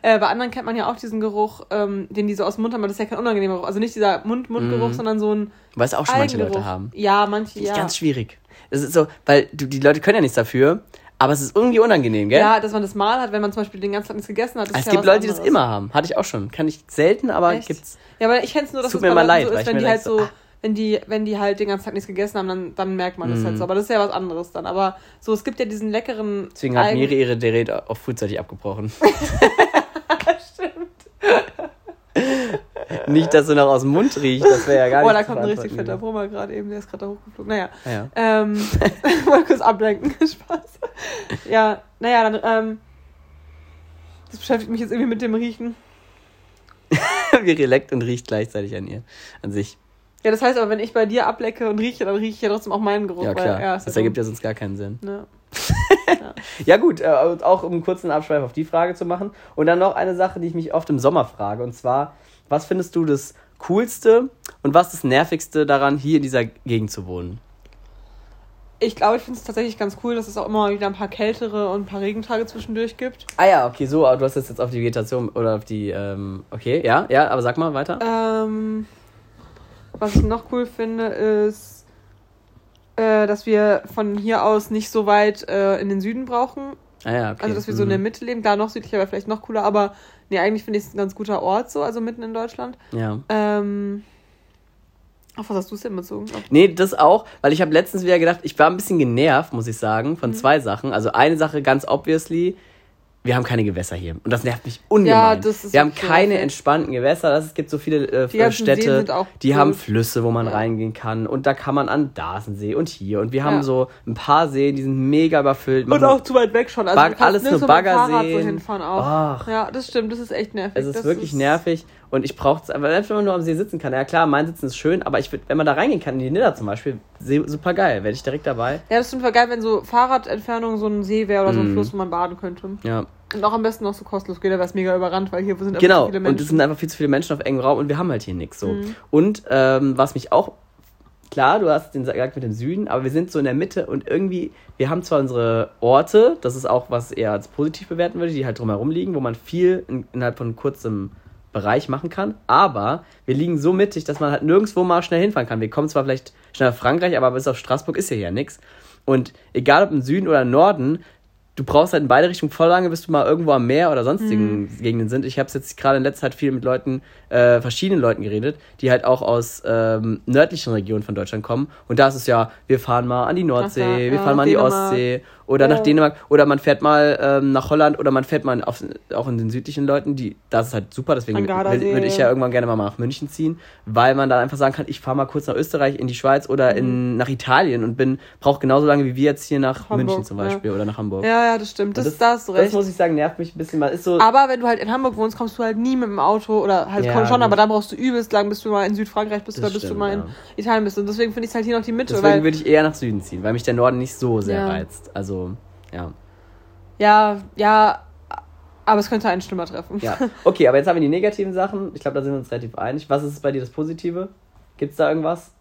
äh, bei anderen kennt man ja auch diesen Geruch, ähm, den die so aus dem Mund haben, aber das ist ja kein unangenehmer Geruch. Also nicht dieser Mund-Mund-Geruch, Mhm. sondern so ein Was auch schon manche. Leute haben. Ja, manche, ja. ganz schwierig. Es ist so, weil du, die Leute können ja nichts dafür, aber es ist irgendwie unangenehm, gell? Ja, dass man das mal hat, wenn man zum Beispiel den ganzen Tag nichts gegessen hat. Das es ja gibt Leute, die das anderes. immer haben. Hatte ich auch schon. Kann ich selten, aber Echt? gibt's. Ja, aber ich kenne es nur, dass Tut das mir mal leid, so ist, wenn mir die halt so, so, wenn die, wenn die halt den ganzen Tag nichts gegessen haben, dann, dann merkt man das Mhm. halt so. Aber das ist ja was anderes dann. Aber so, es gibt ja diesen leckeren. Deswegen hat Miri ihre Gerät auch frühzeitig abgebrochen. Nicht, dass du noch aus dem Mund riecht, das wäre ja gar Oh, nicht da zu kommt ein richtig fetter. Brummer gerade eben, der ist gerade da hochgeflogen. Naja. Ja. Ähm, mal kurz ablenken. Spaß. Ja, naja, dann, ähm, das beschäftigt mich jetzt irgendwie mit dem Riechen. Miri leckt und riecht gleichzeitig an ihr, an sich. Ja, das heißt aber, wenn ich bei dir ablecke und rieche, dann rieche ich ja trotzdem auch meinen Geruch. Ja, klar. Weil, ja, das ja ergibt ja sonst gar keinen Sinn. Ne. Ja gut, äh, auch um einen kurzen Abschweif auf die Frage zu machen. Und dann noch eine Sache, die ich mich oft im Sommer frage. Und zwar, was findest du das Coolste und was das Nervigste daran, hier in dieser Gegend zu wohnen? Ich glaube, ich finde es tatsächlich ganz cool, dass es auch immer wieder ein paar kältere und ein paar Regentage zwischendurch gibt. Ah ja, okay, so, aber du hast das jetzt auf die Vegetation oder auf die, ähm, okay, ja, ja, aber sag mal weiter. Ähm, was ich noch cool finde, ist, äh, dass wir von hier aus nicht so weit äh, in den Süden brauchen. Ah ja, okay. Also, dass wir so in der Mhm. Mitte leben. Da noch südlicher wäre vielleicht noch cooler, aber nee, eigentlich finde ich es ein ganz guter Ort so, also mitten in Deutschland. Ja. Ähm, auf was hast du es denn bezogen? Auf- Nee, das auch, weil ich habe letztens wieder gedacht, ich war ein bisschen genervt, muss ich sagen, Mhm. von zwei Sachen. Also eine Sache ganz obviously, wir haben keine Gewässer hier. Und das nervt mich ungemein. Ja, das ist wir haben keine entspannten Gewässer. Das, es gibt so viele äh, Die Städte, die cool. haben Flüsse, wo man Ja. reingehen kann. Und da kann man an Darsensee und hier. Und wir haben Ja. so ein paar Seen, die sind mega überfüllt. Und machen- auch zu weit weg schon. Also alles nur so Baggerseen. hinfahren auch. Ja, das stimmt, das ist echt nervig. Es ist das wirklich nervig und ich brauche es, aber selbst wenn man nur am See sitzen kann, ja klar, mein Sitzen ist schön, aber ich würd, wenn man da reingehen kann, in die Nidda zum Beispiel, See- super geil, werde ich direkt dabei. Ja, das stimmt, wäre geil, wenn so Fahrradentfernung so ein See wäre oder so ein Mhm. Fluss, wo man baden könnte. Ja, Und auch am besten noch so kostenlos geht, da wäre es mega überrannt, weil hier sind einfach genau. viele Und Menschen. es sind einfach viel zu viele Menschen auf engem Raum und wir haben halt hier nichts so. Mhm. Und ähm, was mich auch, klar, du hast den gesagt mit dem Süden, aber wir sind so in der Mitte und irgendwie, wir haben zwar unsere Orte, das ist auch was eher als positiv bewerten würde, die halt drumherum liegen, wo man viel in, innerhalb von kurzem Bereich machen kann, aber wir liegen so mittig, dass man halt nirgendwo mal schnell hinfahren kann. Wir kommen zwar vielleicht schnell nach Frankreich, aber bis auf Straßburg ist hier ja nichts. Und egal ob im Süden oder im Norden, du brauchst halt in beide Richtungen voll lange, bis du mal irgendwo am Meer oder sonstigen Gegenden sind. Ich habe jetzt gerade in letzter Zeit viel mit Leuten, äh, verschiedenen Leuten geredet, die halt auch aus ähm, nördlichen Regionen von Deutschland kommen. Und da ist es ja, wir fahren mal an die Nordsee, ja, wir ja, fahren mal an die. Ostsee oder Ja. nach Dänemark oder man fährt mal ähm, nach Holland oder man fährt mal auf, auch in den südlichen Leuten, die, das ist halt super, deswegen würde würd ich ja irgendwann gerne mal nach München ziehen, weil man dann einfach sagen kann, ich fahre mal kurz nach Österreich, in die Schweiz oder in, nach Italien und bin brauche genauso lange wie wir jetzt hier nach Hamburg, München zum ja. Beispiel oder nach Hamburg. ja, ja, das stimmt. Das, Und da hast du das recht. muss ich sagen, nervt mich ein bisschen. Man ist so, aber wenn du halt in Hamburg wohnst, kommst du halt nie mit dem Auto oder halt Ja, komm schon, aber dann brauchst du übelst lang, bis du mal in Südfrankreich bist Das oder bis du mal in ja. Italien bist. Und deswegen finde ich es halt hier noch die Mitte, deswegen würde ich eher nach Süden ziehen, weil mich der Norden nicht so sehr Ja. reizt. Also, ja. ja, ja, aber es könnte einen schlimmer treffen. ja. Okay, aber jetzt haben wir die negativen Sachen. Ich glaube, da sind wir uns relativ einig. Was ist bei dir das Positive? Gibt es da irgendwas?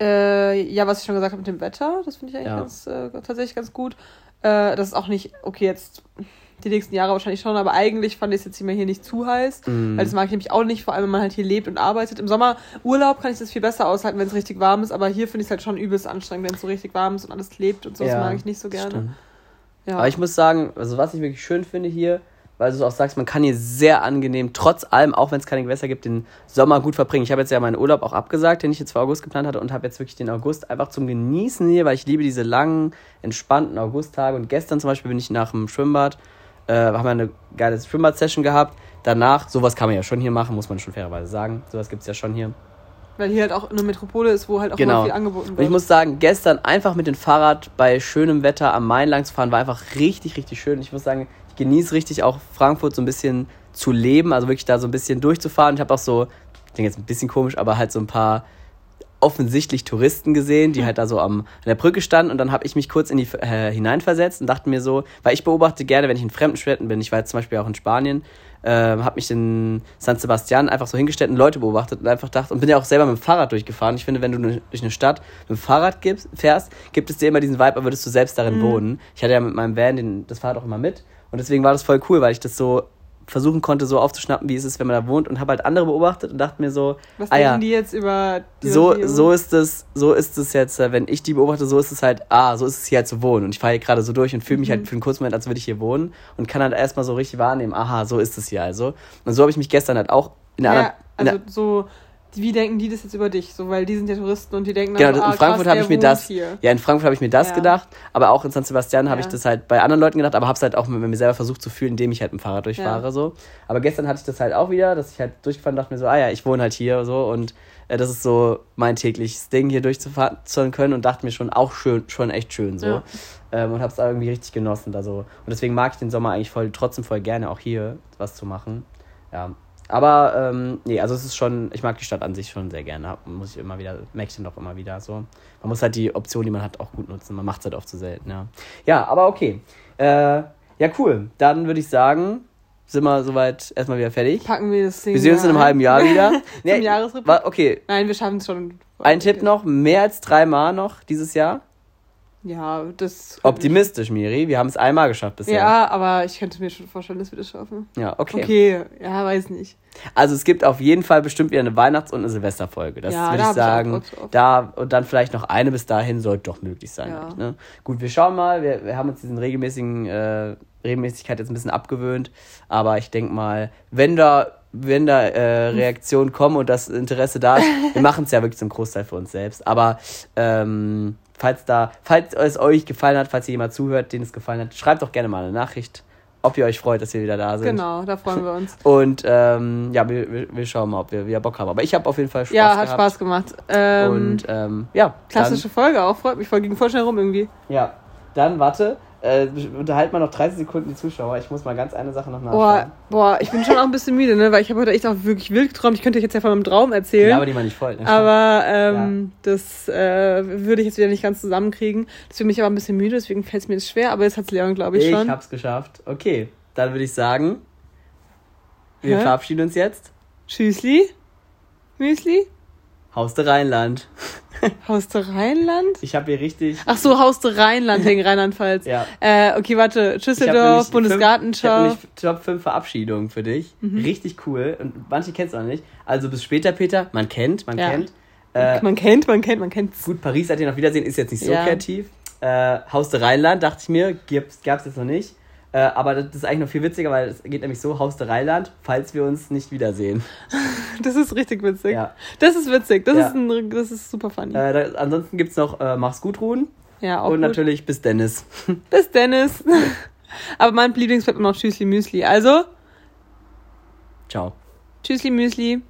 Äh, ja, was ich schon gesagt habe mit dem Wetter, das finde ich eigentlich Ja. ganz, äh, tatsächlich ganz gut. Äh, das ist auch nicht, okay, jetzt die nächsten Jahre wahrscheinlich schon, aber eigentlich fand ich es jetzt immer hier nicht zu heiß, Mhm. weil das mag ich nämlich auch nicht, vor allem wenn man halt hier lebt und arbeitet. Im Sommer Urlaub kann ich das viel besser aushalten, wenn es richtig warm ist, aber hier finde ich es halt schon übelst anstrengend, wenn es so richtig warm ist und alles klebt und so, das Ja, mag ich nicht so gerne. Ja. Aber ich muss sagen, also was ich wirklich schön finde hier, weil du auch sagst, man kann hier sehr angenehm, trotz allem, auch wenn es keine Gewässer gibt, den Sommer gut verbringen. Ich habe jetzt ja meinen Urlaub auch abgesagt, den ich jetzt für August geplant hatte und habe jetzt wirklich den August einfach zum Genießen hier, weil ich liebe diese langen, entspannten Augusttage. Und gestern zum Beispiel bin ich nach dem Schwimmbad, äh, haben wir eine geile Schwimmbad-Session gehabt. Danach, sowas kann man ja schon hier machen, muss man schon fairerweise sagen. Sowas gibt es ja schon hier. Weil hier halt auch eine Metropole ist, wo halt auch Genau. viel angeboten wird. Und ich muss sagen, gestern einfach mit dem Fahrrad bei schönem Wetter am Main lang zu fahren, war einfach richtig, richtig schön. Ich muss sagen, ich genieße richtig auch Frankfurt so ein bisschen zu leben, also wirklich da so ein bisschen durchzufahren. Ich habe auch so, ich denke jetzt ein bisschen komisch, aber halt so ein paar offensichtlich Touristen gesehen, die halt da so am, an der Brücke standen und dann habe ich mich kurz in die äh, hineinversetzt und dachte mir so, weil ich beobachte gerne, wenn ich in fremden Städten bin, ich war jetzt zum Beispiel auch in Spanien, äh, habe mich in San Sebastian einfach so hingestellt und Leute beobachtet und einfach dachte und bin ja auch selber mit dem Fahrrad durchgefahren. Ich finde, wenn du ne- durch eine Stadt mit dem Fahrrad gibst, fährst, gibt es dir immer diesen Vibe, als würdest du selbst darin wohnen. Ich hatte ja mit meinem Van den, das Fahrrad auch immer mit und deswegen war das voll cool, weil ich das so versuchen konnte, so aufzuschnappen, wie es ist, wenn man da wohnt und habe halt andere beobachtet und dachte mir so, Was ah denken ja, die jetzt über die so, so ist es, so ist es jetzt, äh, wenn ich die beobachte, so ist es halt, ah, so ist es hier halt zu wohnen. Und ich fahre hier gerade so durch und fühle mich Mhm. halt für einen kurzen Moment, als würde ich hier wohnen und kann halt erstmal so richtig wahrnehmen, aha, so ist es hier also. Und so habe ich mich gestern halt auch in der Ja, anderen. also so, wie denken die das jetzt über dich? So, weil die sind ja Touristen und die denken Genau, dann so, in ah, Frankfurt krass, habe ich mir das, Hier. ja, in Frankfurt habe ich mir das Ja. gedacht, aber auch in San Sebastian habe Ja. ich das halt bei anderen Leuten gedacht, aber habe es halt auch mit, mir selber versucht zu fühlen, indem ich halt mit dem Fahrrad durchfahre Ja. so. Aber gestern hatte ich das halt auch wieder, dass ich halt durchgefahren und dachte mir so, ah ja, ich wohne halt hier so und äh, das ist so mein tägliches Ding, hier durchzufahren zu können und dachte mir schon auch schön, schon echt schön so. Ähm, und habe es irgendwie richtig genossen da so. Und deswegen mag ich den Sommer eigentlich voll, trotzdem voll gerne auch hier was zu machen. Ja. Aber ähm, nee, also es ist schon, ich mag die Stadt an sich schon sehr gerne. Muss ich immer wieder, merke ich dann doch immer wieder so. Man muss halt die Option, die man hat, auch gut nutzen. Man macht es halt oft zu selten, ja. Ja, aber okay. Äh, ja, cool. Dann würde ich sagen, sind wir soweit erstmal wieder fertig. Packen wir das Ding Wir sehen uns in einem ein. halben Jahr wieder. Nee, Jahresreport? wa- Okay, Nein, wir schaffen es schon. ein Tipp noch, mehr als dreimal noch dieses Jahr. Ja, das. Optimistisch, Miri. Wir haben es einmal geschafft bisher. Ja, aber ich könnte mir schon vorstellen, dass wir das schaffen. Ja, okay. Okay, ja, weiß nicht. Also es gibt auf jeden Fall bestimmt wieder eine Weihnachts- und eine Silvesterfolge. Das Ja, würde da ich ich sagen. Drauf. da und dann vielleicht noch eine bis dahin sollte doch möglich sein. Ja. eigentlich, Ne? Gut, wir schauen mal. Wir, wir haben uns diesen regelmäßigen äh, Regelmäßigkeit jetzt ein bisschen abgewöhnt. Aber ich denke mal, wenn da wenn da äh, Reaktionen kommen und das Interesse da ist, wir machen es ja wirklich zum Großteil für uns selbst. Aber ähm, falls da, falls es euch gefallen hat, falls ihr jemand zuhört, den es gefallen hat, schreibt doch gerne mal eine Nachricht, ob ihr euch freut, dass wir wieder da sind. Genau, da freuen wir uns. Und ähm, ja, wir, wir, wir schauen mal, ob wir wieder Bock haben. Aber ich habe auf jeden Fall Spaß ja, hat gehabt. Spaß gemacht. Ähm, Und ähm, ja, klassische Folge auch, freut mich voll, ging voll schnell rum irgendwie. Dann, ja, dann warte, äh, unterhalten wir noch 30 Sekunden die Zuschauer. Ich muss mal ganz eine Sache noch Boah, nachschauen. boah, ich bin schon auch ein bisschen müde, ne? Weil ich habe heute echt auch wirklich wild geträumt. Ich könnte euch jetzt ja von meinem Traum erzählen. Ja, aber die mal nicht voll. Ne? Aber ähm, das äh, würde ich jetzt wieder nicht ganz zusammenkriegen. Das würde mich aber ein bisschen müde, deswegen fällt es mir jetzt schwer. Aber jetzt hat Leon, glaube ich, ich schon. hab's geschafft. Okay, dann würde ich sagen, wir Hä? verabschieden uns jetzt. Tschüssli. Müsli. Haus der Rheinland. Haus der Rheinland? Ich habe hier richtig. Ach so, Haus der Rheinland wegen Rheinland-Pfalz. Ja. Äh, okay, warte. Nämlich Schüsseldorf, fünf- Bundesgartenschau. Ich Top 5 Verabschiedungen für dich. Mhm. Richtig cool. Und manche kennst du noch nicht. Also bis später, Peter. Man kennt, man Ja. kennt. Äh, man kennt, man kennt, man kennt's. Gut, Paris seid ihr noch Wiedersehen, ist jetzt nicht so Ja. kreativ. Äh, Haus der Rheinland, dachte ich mir, gibt's, gab's jetzt noch nicht. Äh, aber das ist eigentlich noch viel witziger, weil es geht nämlich so, Haus der Rheinland, falls wir uns nicht wiedersehen. Das ist richtig witzig. Ja. Das ist witzig. Das, Ja. ist, ein, das ist super funny. Äh, da, ansonsten gibt's noch äh, Mach's gut, Ruhen. ja, auch Und gut. natürlich bis Dennis. Bis Dennis. Aber mein Lieblingsbett immer noch Tschüssli Müsli. Also, Ciao. Tschüssli Müsli.